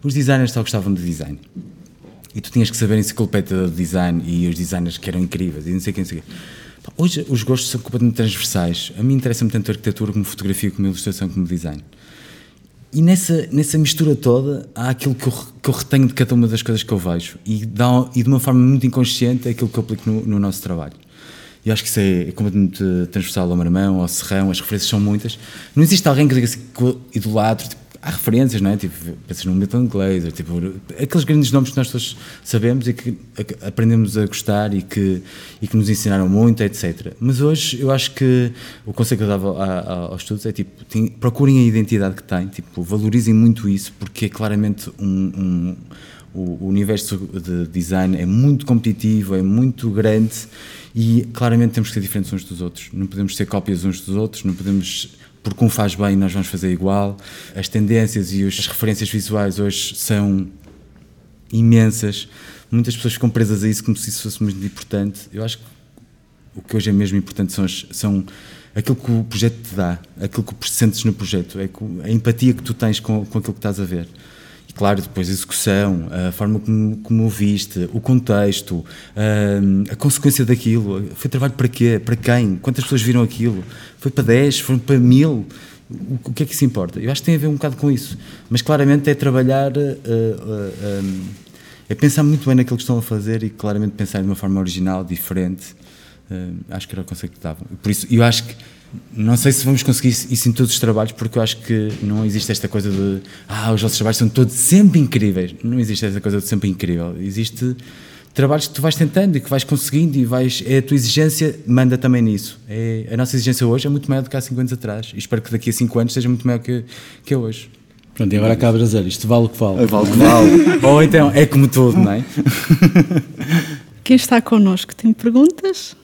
Os designers só gostavam de design e tu tinhas que saber enciclopédia do design e os designers que eram incríveis e não sei quem sei Hoje os gostos são completamente transversais. A mim interessa-me tanto arquitetura como fotografia, como ilustração, como design. E nessa, nessa mistura toda há aquilo que eu, que eu retenho de cada uma das coisas que eu vejo e, dá, e de uma forma muito inconsciente é aquilo que eu aplico no, no nosso trabalho. E acho que isso é, é completamente transversal ao Marmão, ao Serrão, as referências são muitas. Não existe alguém que diga assim, que idolatro, tipo, há referências, não é? Tipo, pensas no Milton Glaser, tipo, aqueles grandes nomes que nós todos sabemos e que aprendemos a gostar e que, e que nos ensinaram muito, etc. Mas hoje eu acho que o conselho que eu dava aos estudos é tipo, tem, procurem a identidade que têm, tipo, valorizem muito isso, porque é claramente um, um o universo de design é muito competitivo, é muito grande e claramente temos que ser diferentes uns dos outros. Não podemos ser cópias uns dos outros, não podemos porque um faz bem nós vamos fazer igual. As tendências e as referências visuais hoje são imensas. Muitas pessoas ficam presas a isso como se isso fosse muito importante. Eu acho que o que hoje é mesmo importante são, as, são aquilo que o projeto te dá, aquilo que sentes no projeto, é a empatia que tu tens com, com aquilo que estás a ver claro, depois a execução, a forma como, como o viste, o contexto, a, a, consequência daquilo. Foi trabalho para quê? Para quem? Quantas pessoas viram aquilo? Foi para 10? Foi para mil? O, o que é que isso importa? Eu acho que tem a ver um bocado com isso. Mas claramente é trabalhar, uh, uh, um, é pensar muito bem naquilo que estão a fazer e claramente pensar de uma forma original, diferente. Uh, acho que era o conceito que davam. Por isso, eu acho que não sei se vamos conseguir isso em todos os trabalhos, porque eu acho que não existe esta coisa de ah, os nossos trabalhos são todos sempre incríveis. Não existe esta coisa de sempre incrível. Existe trabalhos que tu vais tentando e que vais conseguindo e vais. É a tua exigência manda também nisso. É, a nossa exigência hoje é muito maior do que há 5 anos atrás. E espero que daqui a 5 anos seja muito maior que, que é hoje. Pronto, e agora acabas de dizer, isto vale o que vale. É, vale o que vale. Ou então, é como tudo, não é? Quem está connosco tem perguntas?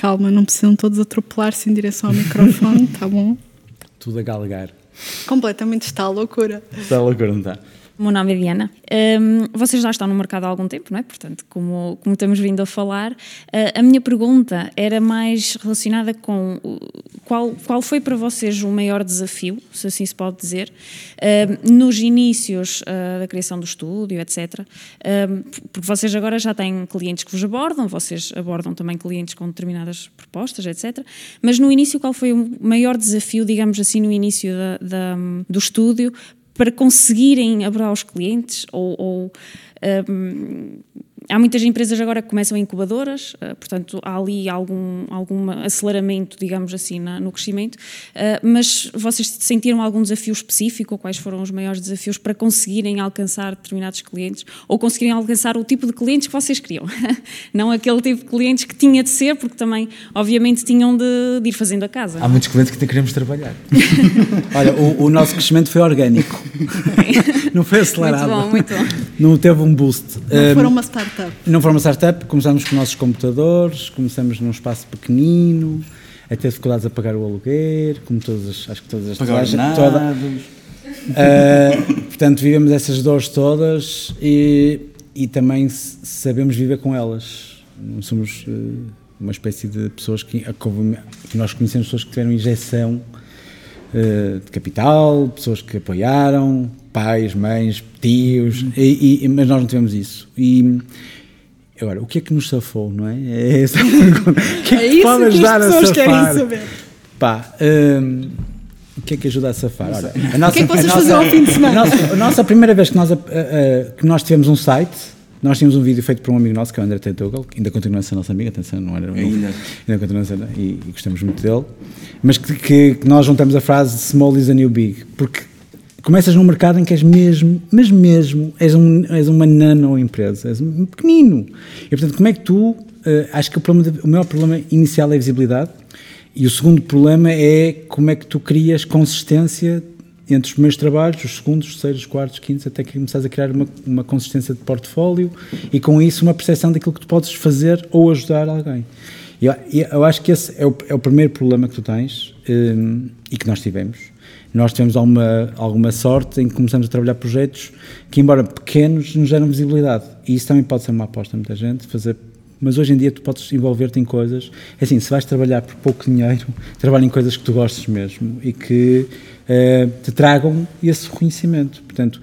Calma, não precisam todos atropelar-se em direção ao microfone, tá bom? Tudo a galgar. Completamente está a loucura. Está a loucura, não está? O meu nome é Diana. Um, vocês já estão no mercado há algum tempo, não é? Portanto, como, como estamos vindo a falar, uh, a minha pergunta era mais relacionada com qual, qual foi para vocês o maior desafio, se assim se pode dizer, nos inícios uh, da criação do estúdio, etc. porque vocês agora já têm clientes que vos abordam, vocês abordam também clientes com determinadas propostas, etc. Mas no início, qual foi o maior desafio, digamos assim, no início da, da, do estúdio para conseguirem abordar os clientes ou, ou um, há muitas empresas agora que começam incubadoras, uh, portanto há ali algum, algum aceleramento, digamos assim, na, no crescimento, uh, mas vocês sentiram algum desafio específico ou quais foram os maiores desafios para conseguirem alcançar determinados clientes ou conseguirem alcançar o tipo de clientes que vocês queriam? Não aquele tipo de clientes que tinha de ser, porque também, obviamente, tinham de, de ir fazendo a casa. Há muitos clientes que queremos trabalhar. Olha, o, o, nosso crescimento foi orgânico, não foi acelerado. Muito bom, muito bom. Não teve um boost. Não um, foram uma startup? Não foi uma startup, começámos com os nossos computadores, começamos num espaço pequenino, a ter dificuldades a pagar o aluguer, como todas as, acho que todas as pagar toda, uh, Portanto, vivemos essas dores todas e, e também sabemos viver com elas. Não somos uh, uma espécie de pessoas que, que nós conhecemos pessoas que tiveram injeção uh, de capital, pessoas que apoiaram, pais, mães, tios, e, e, mas nós não tivemos isso. E agora, o que é que nos safou, não é? É essa a pergunta. O que é, que é pode ajudar a safar? Pá, um, o que é que ajuda a safar? Ora, a nossa, o que é que vocês fazem ao fim de semana? A nossa, a nossa primeira vez que nós, uh, uh, que nós tivemos um site, nós tínhamos um vídeo feito por um amigo nosso, que é o André Tentugal, que ainda continua a ser nosso amigo, atenção, não era Ainda. ainda continua a ser, e, e gostamos muito dele, mas que, que, que nós juntamos a frase small is a new big, porque começas num mercado em que és mesmo, mas mesmo, és, um, és uma nano empresa, és um pequenino. E portanto, como é que tu, uh, acho que o, problema de, o maior problema inicial é a visibilidade, e o segundo problema é como é que tu crias consistência entre os primeiros trabalhos, os segundos, os terceiros, os quartos, os quintos, até que começares a criar uma, uma consistência de portfólio e com isso uma percepção daquilo que tu podes fazer ou ajudar alguém. Eu, eu acho que esse é o, é o primeiro problema que tu tens um, e que nós tivemos. Nós tivemos alguma, alguma sorte em que começamos a trabalhar projetos que, embora pequenos, nos geram visibilidade. E isso também pode ser uma aposta muita gente, fazer mas hoje em dia tu podes envolver-te em coisas. É assim, se vais trabalhar por pouco dinheiro, trabalha em coisas que tu gostes mesmo e que uh, te tragam esse reconhecimento. Portanto,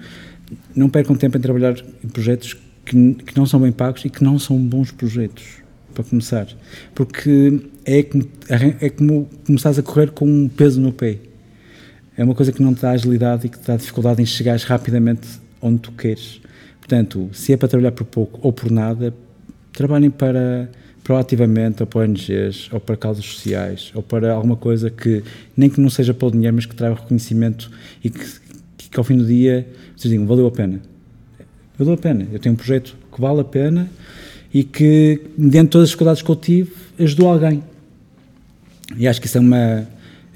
não percam tempo em trabalhar em projetos que, que não são bem pagos e que não são bons projetos, para começar. Porque é como, é como começares a correr com um peso no pé. É uma coisa que não te dá agilidade e que te dá dificuldade em chegares rapidamente onde tu queres. Portanto, se é para trabalhar por pouco ou por nada, trabalhem para proativamente ou para ONGs ou para causas sociais ou para alguma coisa que nem que não seja pelo dinheiro mas que traga reconhecimento e que, que, que ao fim do dia vocês digam valeu a pena. Valeu a pena. Eu tenho um projeto que vale a pena e que dentro de todas as dificuldades que eu tive ajudou alguém. E acho que isso é uma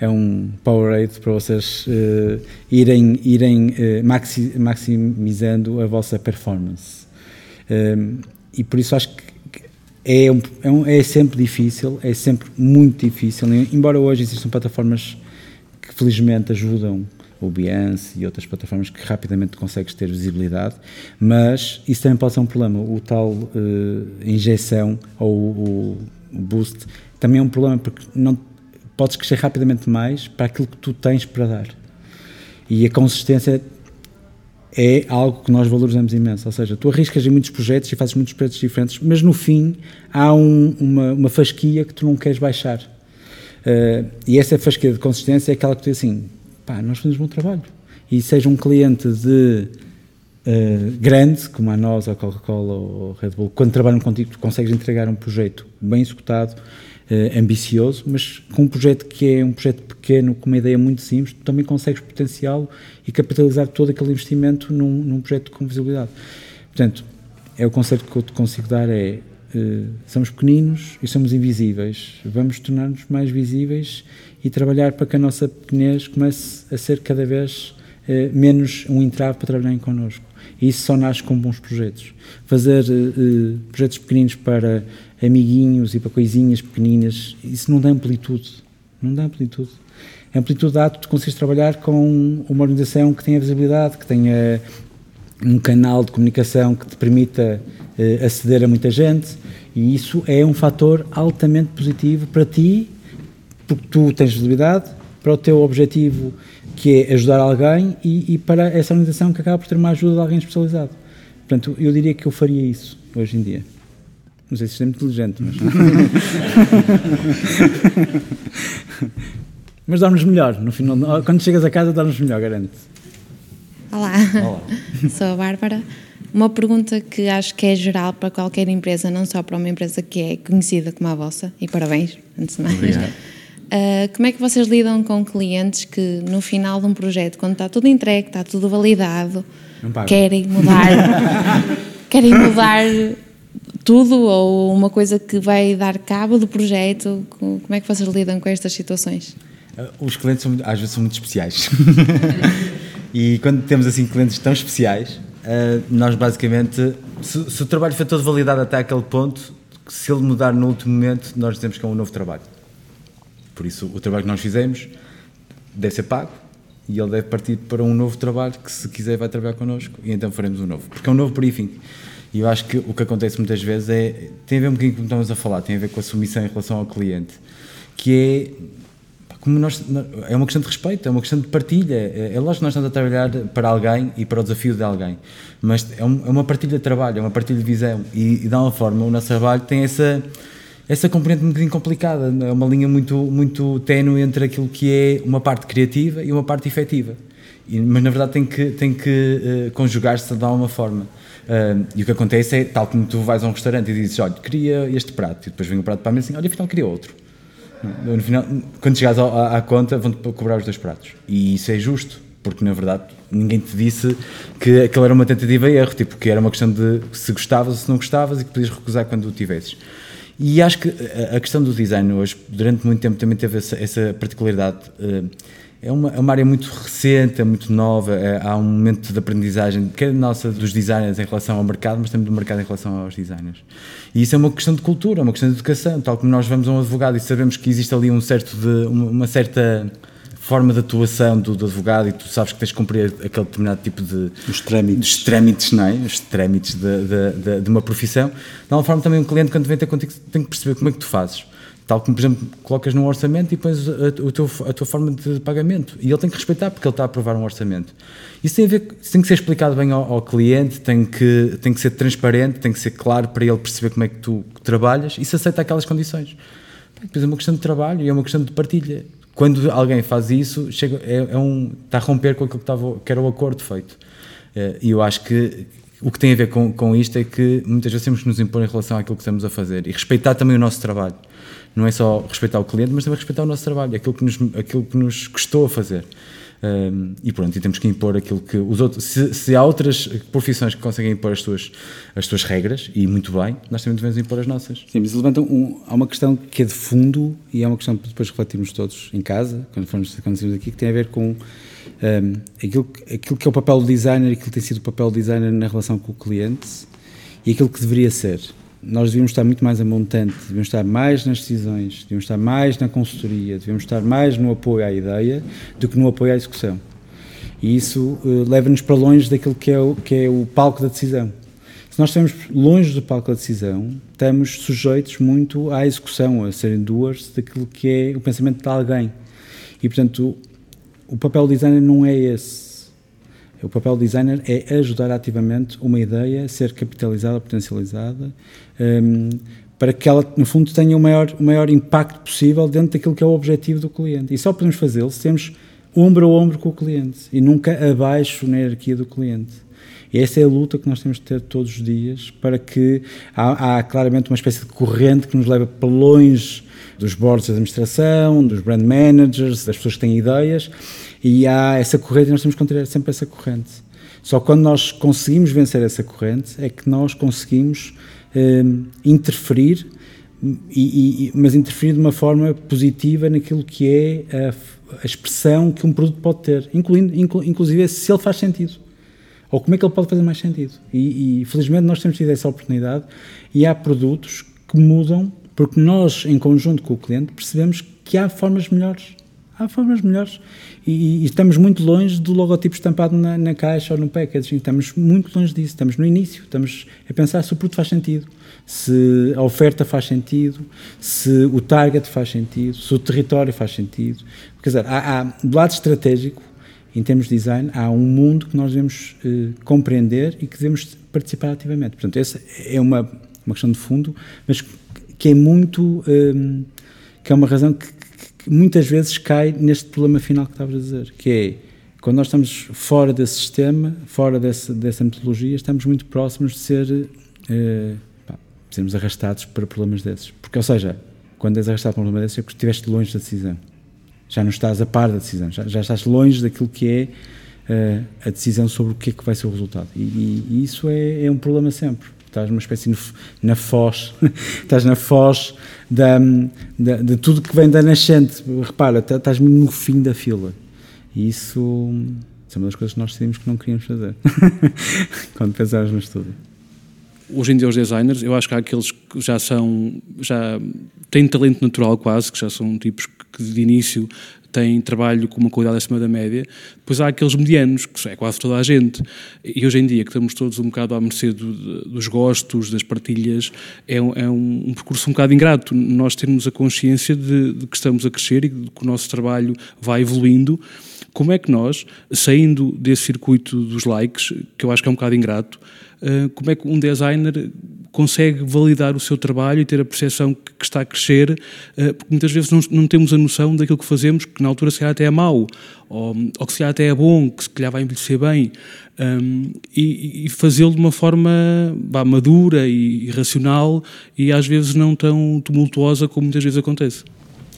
é um Powerade para vocês uh, irem, irem uh, maxi, maximizando a vossa performance. Um, e por isso acho que é, um, é, um, é, sempre difícil, é sempre muito difícil, embora hoje existam plataformas que felizmente ajudam o Behance e outras plataformas que rapidamente consegues ter visibilidade, mas isso também pode ser um problema. O tal uh, injeção ou o, boost também é um problema porque não podes crescer rapidamente mais para aquilo que tu tens para dar. E a consistência é algo que nós valorizamos imenso. Ou seja, tu arriscas em muitos projetos e fazes muitos projetos diferentes, mas no fim há um, uma, uma fasquia que tu não queres baixar. Uh, e essa fasquia de consistência é aquela que tu diz assim: pá, nós fazemos bom trabalho. E seja um cliente de uh, grande, como a nós, a Coca-Cola ou a Red Bull, quando trabalham contigo, tu consegues entregar um projeto bem executado, uh, ambicioso, mas com um projeto que é um projeto pequeno, com uma ideia muito simples, também consegues potenciá-lo e capitalizar todo aquele investimento num, num, projeto com visibilidade. Portanto, é o conceito que eu te consigo dar é uh, somos pequeninos e somos invisíveis, vamos tornar-nos mais visíveis e trabalhar para que a nossa pequenez comece a ser cada vez uh, menos um entrave para trabalharem connosco. E isso só nasce com bons projetos. Fazer uh, projetos pequeninos para amiguinhos e para coisinhas pequeninas, isso não dá amplitude. Não dá amplitude. A amplitude dá tu consegues trabalhar com uma organização que tenha visibilidade, que tenha um canal de comunicação que te permita uh, aceder a muita gente e isso é um fator altamente positivo para ti, porque tu tens visibilidade, para o teu objetivo que é ajudar alguém e, e para essa organização que acaba por ter uma ajuda de alguém especializado. Portanto, eu diria que eu faria isso hoje em dia. Não sei se isto é muito inteligente, mas. mas dormes melhor. No final, quando chegas a casa, dormes melhor, garanto. Olá. Olá. Sou a Bárbara. Uma pergunta que acho que é geral para qualquer empresa, não só para uma empresa que é conhecida como a vossa, e parabéns, antes de mais. Uh, como é que vocês lidam com clientes que no final de um projeto, quando está tudo entregue, está tudo validado, querem mudar, querem mudar tudo ou uma coisa que vai dar cabo do projeto? Como é que vocês lidam com estas situações? Uh, os clientes são, às vezes são muito especiais. e quando temos assim clientes tão especiais, uh, nós basicamente, se, se, o trabalho foi todo validado até aquele ponto, se ele mudar no último momento, nós dizemos que é um novo trabalho. Por isso, o trabalho que nós fizemos deve ser pago e ele deve partir para um novo trabalho que, se quiser, vai trabalhar connosco e então faremos um novo. Porque é um novo briefing. E eu acho que o que acontece muitas vezes é. tem a ver um bocadinho com o que estamos a falar, tem a ver com a submissão em relação ao cliente, que é. Como nós, é uma questão de respeito, é uma questão de partilha. É, é lógico que nós estamos a trabalhar para alguém e para o desafio de alguém, mas é, um, é uma partilha de trabalho, é uma partilha de visão. E, e de alguma forma o nosso trabalho tem essa, essa componente um bocadinho complicada, é uma linha muito, muito ténue entre aquilo que é uma parte criativa e uma parte efetiva. E, mas na verdade tem que, tem que uh, conjugar-se de alguma forma. Uh, e o que acontece é, tal como tu vais a um restaurante e dizes, olha, queria este prato, e depois vem o prato para mesa assim, olha, afinal queria outro. No final, quando chegares à, à conta, vão-te cobrar os dois pratos. E isso é justo, porque na verdade ninguém te disse que aquilo era uma tentativa e erro, tipo, que era uma questão de se gostavas ou se não gostavas e que podias recusar quando o tivesses. E acho que a questão do design hoje, durante muito tempo, também teve essa, essa particularidade. Uh, é uma, é uma área muito recente, é muito nova, é, há um momento de aprendizagem, quer nossa dos designers em relação ao mercado, mas também do mercado em relação aos designers. E isso é uma questão de cultura, é uma questão de educação, tal como nós vamos a um advogado e sabemos que existe ali um certo de, uma certa forma de atuação do, do, advogado e tu sabes que tens de cumprir aquele determinado tipo de... Os trâmites. Os trâmites, não é? Os trâmites de, de, de, de uma profissão. De alguma forma também um cliente quando vem ter contigo tem que perceber como é que tu fazes Tal como, por exemplo, colocas num orçamento e pões a, a, teu, a tua forma de pagamento. E ele tem que respeitar porque ele está a aprovar um orçamento. Isso tem, a ver, tem que ser explicado bem ao, ao, cliente, tem que, tem que ser transparente, tem que ser claro para ele perceber como é que tu trabalhas e se aceita aquelas condições. Depois é uma questão de trabalho e é uma questão de partilha. Quando alguém faz isso, chega, é, é um, está a romper com aquilo que, estava, que era o acordo feito. Eh, e eu acho que o que tem a ver com, com isto é que muitas vezes temos que nos impor em relação àquilo que estamos a fazer e respeitar também o nosso trabalho não é só respeitar o cliente, mas também respeitar o nosso trabalho, aquilo que nos, aquilo que nos custou a fazer. Um, e pronto, e temos que impor aquilo que os outros. Se, se, há outras profissões que conseguem impor as suas, as suas regras, e muito bem, nós também devemos impor as nossas. Sim, mas levantam um, há uma questão que é de fundo e é uma questão que depois refletimos todos em casa, quando formos quando aqui, que tem a ver com um, aquilo, aquilo que é o papel do designer aquilo que tem sido o papel do designer na relação com o cliente e aquilo que deveria ser nós devíamos estar muito mais a montante, devíamos estar mais nas decisões, devíamos estar mais na consultoria, devíamos estar mais no apoio à ideia do que no apoio à execução. E isso uh, leva-nos para longe daquilo que é, o, que é o palco da decisão. Se nós estamos longe do palco da decisão, estamos sujeitos muito à execução, a serem doers daquilo que é o pensamento de alguém. E, portanto, o, o papel do designer não é esse o papel do designer é ajudar ativamente uma ideia a ser capitalizada, potencializada, um, para que ela, no fundo, tenha o maior, o maior impacto possível dentro daquilo que é o objetivo do cliente. E só podemos fazê-lo se temos ombro a ombro com o cliente e nunca abaixo na hierarquia do cliente. E essa é a luta que nós temos de ter todos os dias para que há, há claramente uma espécie de corrente que nos leva para longe dos boards de administração, dos brand managers, das pessoas que têm ideias, e há essa corrente nós temos que conter sempre essa corrente. Só quando nós conseguimos vencer essa corrente é que nós conseguimos um, interferir, e, e, mas interferir de uma forma positiva naquilo que é a, a expressão que um produto pode ter, incluindo, inclu, inclusive se ele faz sentido ou como é que ele pode fazer mais sentido. E, e, felizmente nós temos tido essa oportunidade e há produtos que mudam porque nós, em conjunto com o cliente, percebemos que há formas melhores. Há formas melhores. E, e estamos muito longe do logotipo estampado na, na, caixa ou no packaging. Estamos muito longe disso. Estamos no início. Estamos a pensar se o produto faz sentido, se a oferta faz sentido, se o target faz sentido, se o território faz sentido. Quer dizer, há, há do lado estratégico, em termos de design, há um mundo que nós devemos eh, compreender e que devemos participar ativamente. Portanto, essa é uma, uma questão de fundo, mas que é muito. Um, que é uma razão que, que, muitas vezes cai neste problema final que estavas a dizer, que é quando nós estamos fora desse sistema, fora dessa, dessa metodologia, estamos muito próximos de ser. Uh, pá, sermos arrastados para problemas desses. Porque, ou seja, quando és arrastado para um problema desses é porque estiveste longe da decisão. Já não estás a par da decisão, já, já estás longe daquilo que é uh, a decisão sobre o que é que vai ser o resultado. E, e, e isso é, é um problema sempre estás numa espécie na foz, estás na foz da, da, de tudo que vem da nascente. Repara, tá, estás no fim da fila. E isso, isso é uma das coisas que nós decidimos que não queríamos fazer quando pensámos no estudo. Hoje em dia os designers, eu acho que há aqueles que já são, já têm talento natural quase, que já são tipos que de início têm trabalho com uma qualidade acima da média. Depois há aqueles medianos, que é quase toda a gente. E hoje em dia, que estamos todos um bocado à mercê do, dos gostos, das partilhas, é, um, é um, percurso um bocado ingrato. Nós temos a consciência de, de que estamos a crescer e de que o nosso trabalho vai evoluindo. Como é que nós, saindo desse circuito dos likes, que eu acho que é um bocado ingrato, como é que um designer consegue validar o seu trabalho e ter a percepção que, está a crescer, uh, porque muitas vezes não, não, temos a noção daquilo que fazemos, que na altura se calhar até é mau, ou, ou que se calhar até é bom, que se calhar vai envelhecer bem, um, e, e fazê-lo de uma forma bah, madura e, e racional e às vezes não tão tumultuosa como muitas vezes acontece.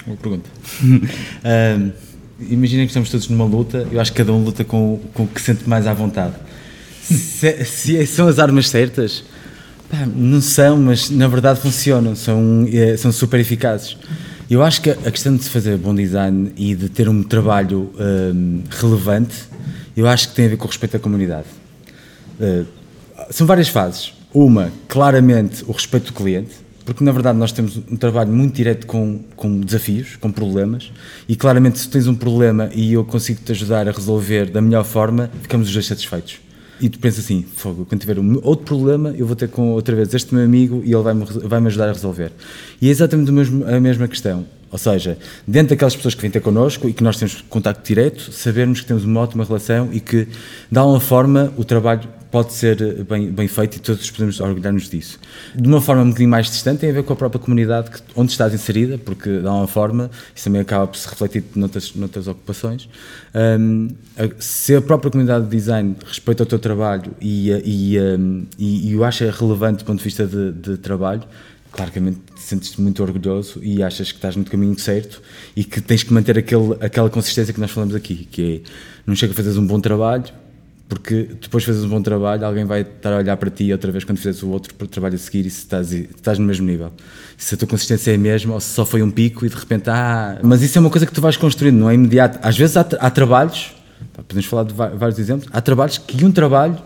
Boa pergunta. um, Imaginem que estamos todos numa luta, eu acho que cada um luta com, com o que sente mais à vontade. Se, se são as armas certas, pá, não são, mas na verdade funcionam, são, é, são super eficazes. Eu acho que a questão de se fazer bom design e de ter um trabalho um, relevante, eu acho que tem a ver com o respeito à comunidade. Uh, são várias fases. Uma, claramente, o respeito do cliente, porque na verdade nós temos um trabalho muito direto com, com desafios, com problemas, e claramente se tens um problema e eu consigo te ajudar a resolver da melhor forma, ficamos os dois satisfeitos. E tu pensas assim, fogo, quando tiver outro problema, eu vou ter com outra vez este meu amigo e ele vai-me vai -me ajudar a resolver. E é exatamente mesmo, a mesma questão. Ou seja, dentro daquelas pessoas que vêm ter connosco e que nós temos contacto direto, sabermos que temos uma ótima relação e que, de alguma forma, o trabalho pode ser bem, bem feito e todos podemos orgulhar-nos disso. De uma forma um bocadinho mais distante, tem a ver com a própria comunidade que, onde estás inserida, porque de alguma forma isso também acaba por se refletir noutras, noutras ocupações. Um, se a própria comunidade de design respeita o teu trabalho e, e, um, e, e eu acho relevante do ponto de vista de, de trabalho, claramente sentes-te muito orgulhoso e achas que estás no caminho certo e que tens que manter aquele, aquela consistência que nós falamos aqui, que é não chega a fazeres um bom trabalho, porque depois de fazes um bom trabalho, alguém vai estar a olhar para ti outra vez quando fizeres o outro trabalho a seguir e se estás, estás no mesmo nível. Se a tua consistência é a mesma ou se só foi um pico e de repente, ah, mas isso é uma coisa que tu vais construindo, não é imediato. Às vezes há, há trabalhos, podemos falar de vários exemplos, há trabalhos que um trabalho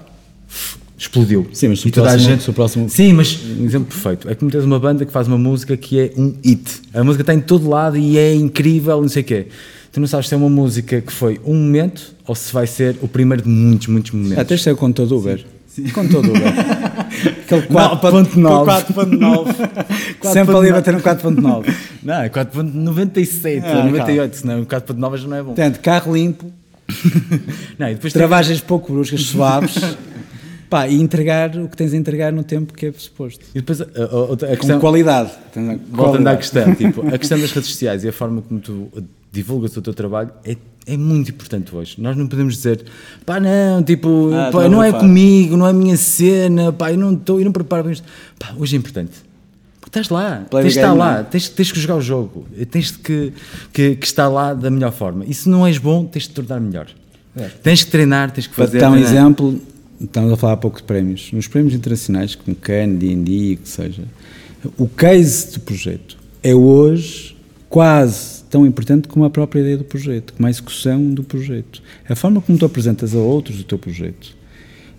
explodiu. Sim, mas se o, próximo, gente, o próximo... Sim, mas um exemplo perfeito. É que tens uma banda que faz uma música que é um hit. A música está em todo lado e é incrível, não sei o quê tu não sabes se é uma música que foi um momento ou se vai ser o primeiro de muitos, muitos momentos. Até ser com todo Uber. Sim. Com todo Uber. Aquele 4.9. 4.9. Sempre ali bater um 4.9. Não, é 4.97 ah, 98, senão 4.9 já não é bom. Portanto, carro limpo. não, depois Travagens tem... pouco bruscas, suaves. Pá, e entregar o que tens a entregar no tempo que é suposto. E depois a, a, a questão, Com qualidade. Voltando à questão, tipo, a questão das redes sociais e a forma como tu divulgas o teu trabalho é, é muito importante hoje. Nós não podemos dizer, pá, não, tipo, ah, pá, não é comigo, não é a minha cena, pá, eu não estou, eu não preparo para isto. Pá, hoje é importante. Porque estás lá, Play tens de estar lá, tens, tens que jogar o jogo, tens que, que, que estar lá da melhor forma. E se não és bom, tens de te tornar melhor. É. Tens que treinar, tens que fazer. Para dar um exemplo, estamos a falar há pouco de prémios. Nos prémios internacionais, como Cannes, D&D, que seja, o case do projeto é hoje quase tão importante como a própria ideia do projeto, como a execução do projeto. A forma como tu apresentas a outros o teu projeto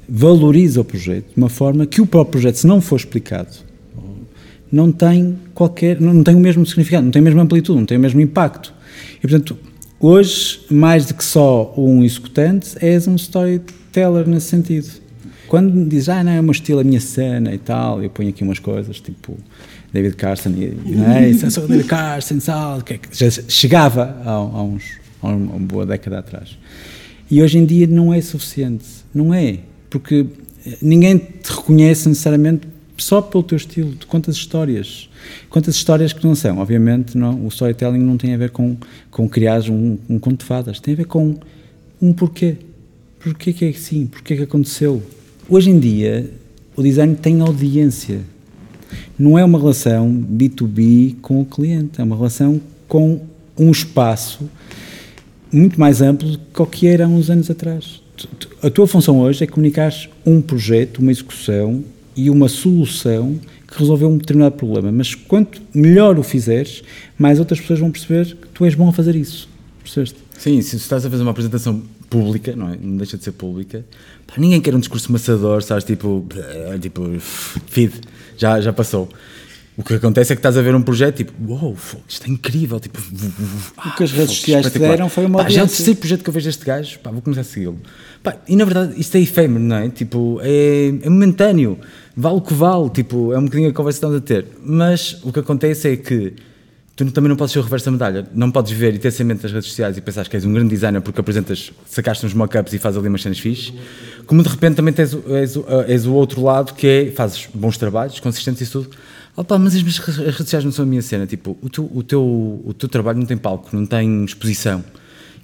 valoriza o projeto de uma forma que o próprio projeto, se não for explicado, não tem qualquer, não tem o mesmo significado, não tem a mesma amplitude, não tem o mesmo impacto. E portanto, hoje, mais do que só um executante, és um storyteller nesse sentido. Quando me dizes, ah, não, é o meu estilo, a minha cena e tal, eu ponho aqui umas coisas, tipo, David Carson e, não é? Isso, sou David Carson, sal, que, é que já chegava há, uns há uma boa década atrás. E hoje em dia não é suficiente, não é, porque ninguém te reconhece necessariamente só pelo teu estilo, tu contas histórias, quantas histórias que não são, obviamente não, o storytelling não tem a ver com, com criar um, um conto de fadas, tem a ver com um porquê, porquê que é assim, porquê que aconteceu. Hoje em dia o design tem audiência, não é uma relação B2B com o cliente, é uma relação com um espaço muito mais amplo do que era há uns anos atrás. A tua função hoje é comunicar um projeto, uma execução e uma solução que resolveu um determinado problema. Mas quanto melhor o fizeres, mais outras pessoas vão perceber que tu és bom a fazer isso. Percebeste? Sim, se estás a fazer uma apresentação pública, não é? Não deixa de ser pública. Pá, ninguém quer um discurso maçador, sabes? Tipo, tipo, feed já, já passou. O que acontece é que estás a ver um projeto tipo, uou, wow, isto é incrível. Tipo, o que as redes sociais te deram foi uma pá, Já é o terceiro projeto que eu vejo deste gajo, pá, vou começar a segui-lo. E na verdade isto é efêmero, não é? Tipo, é, é momentâneo, vale o que vale, tipo, é um bocadinho a conversa que estamos a ter. Mas o que acontece é que tu também não podes ser o reverso da medalha. Não podes ver e ter semente nas redes sociais e pensar que és um grande designer porque apresentas, sacaste uns mock-ups e fazes ali umas cenas fixes. Como de repente também tens, és, és o outro lado que é, fazes bons trabalhos, consistentes e tudo. Opa, mas as minhas redes sociais não são a minha cena. Tipo, o teu, o, teu, o teu trabalho não tem palco, não tem exposição.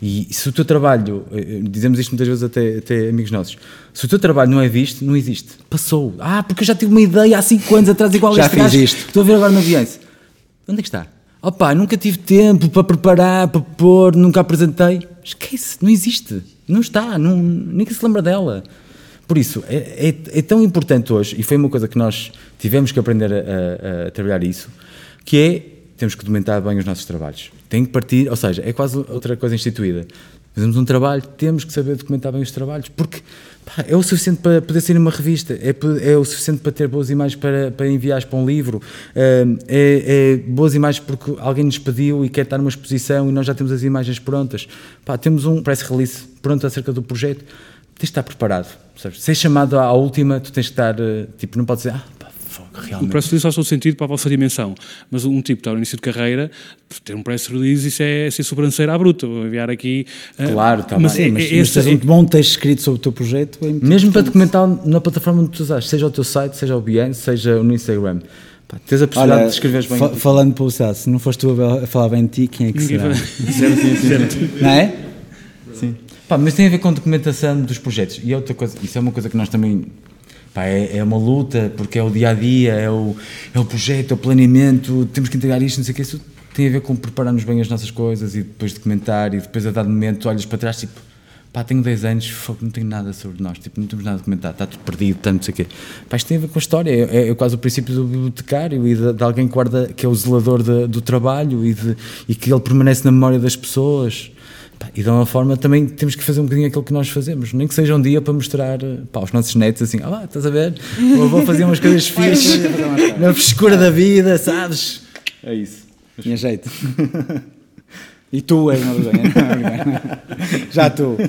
E se o teu trabalho, eh, dizemos isto muitas vezes até, até amigos nossos, se o teu trabalho não é visto, não existe. Passou. Ah, porque eu já tive uma ideia há 5 anos atrás igual já este fiz gajo. isto. Estou a ver agora na Beyoncé. Onde é que está? Opa, nunca tive tempo para preparar, para pôr, nunca apresentei. Esquece, não existe. Não está, não, ninguém se lembra dela. Por isso, é, é, é, tão importante hoje, e foi uma coisa que nós tivemos que aprender a, a, a trabalhar isso, que é, temos que documentar bem os nossos trabalhos. Tem que partir, ou seja, é quase outra coisa instituída. Fazemos um trabalho, temos que saber documentar bem os trabalhos, porque pá, é o suficiente para poder sair numa revista, é, é, o suficiente para ter boas imagens para, para enviar para um livro, é, é, boas imagens porque alguém nos pediu e quer estar numa exposição e nós já temos as imagens prontas. Pá, temos um press release pronto acerca do projeto, tens de estar preparado. Sabes? Se és chamado à última, tu tens que estar, tipo, não pode dizer, ah, Realmente. O press release faz todo sentido para a vossa dimensão, mas um tipo que está no início de carreira, ter um press release, isso é ser sobranceira à bruta. Vou enviar aqui. Claro, está mas, bem. É, mas, é, mas tens um bom texto escrito sobre o teu projeto. É Mesmo para documentar na plataforma onde tu usaste, seja o teu site, seja o Behance, seja no Instagram. Pá, tens a possibilidade Olha, de escreveres bem. Fa falando para o SAD, se não foste tu a falar bem de ti, quem é que será? certo, sim, sim. certo. Não é? Sim. Pá, mas tem a ver com a documentação dos projetos. E é outra coisa, isso é uma coisa que nós também Pá, é, é, uma luta, porque é o dia a dia, é o, é o projeto, é o planeamento, temos que entregar isto, não sei o que. Isso tem a ver com prepararmos bem as nossas coisas e depois documentar e depois a dado momento olhas para trás, tipo, pá, tenho 10 anos, fogo, não tenho nada sobre nós, tipo, não temos nada a está tudo perdido, tanto, não sei o quê. Pá, isto tem a ver com a história, é, é quase o princípio do bibliotecário e de, de alguém que guarda, que é o zelador de, do trabalho e, de, e que ele permanece na memória das pessoas. E de uma forma também temos que fazer um bocadinho aquilo que nós fazemos, nem que seja um dia para mostrar pá, aos nossos netos assim: ah, estás a ver? Vou fazer umas coisas fixas na frescura da vida, sabes? É isso. Tinha jeito. E tu és uma vergonha. Já tu.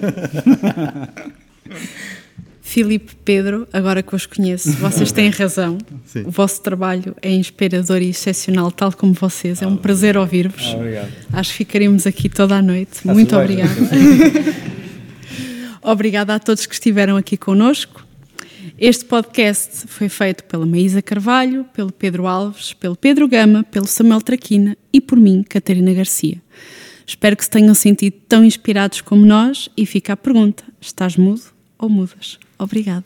Filipe, Pedro, agora que os conheço, vocês têm razão. Sim. O vosso trabalho é inspirador e excepcional, tal como vocês. É um prazer ouvir-vos. obrigado. Acho que ficaremos aqui toda a noite. Muito obrigada. Obrigada a todos que estiveram aqui conosco. Este podcast foi feito pela Maísa Carvalho, pelo Pedro Alves, pelo Pedro Gama, pelo Samuel Traquina e por mim, Catarina Garcia. Espero que se tenham sentido tão inspirados como nós e fica a pergunta: estás mudo ou mudas? Obrigada.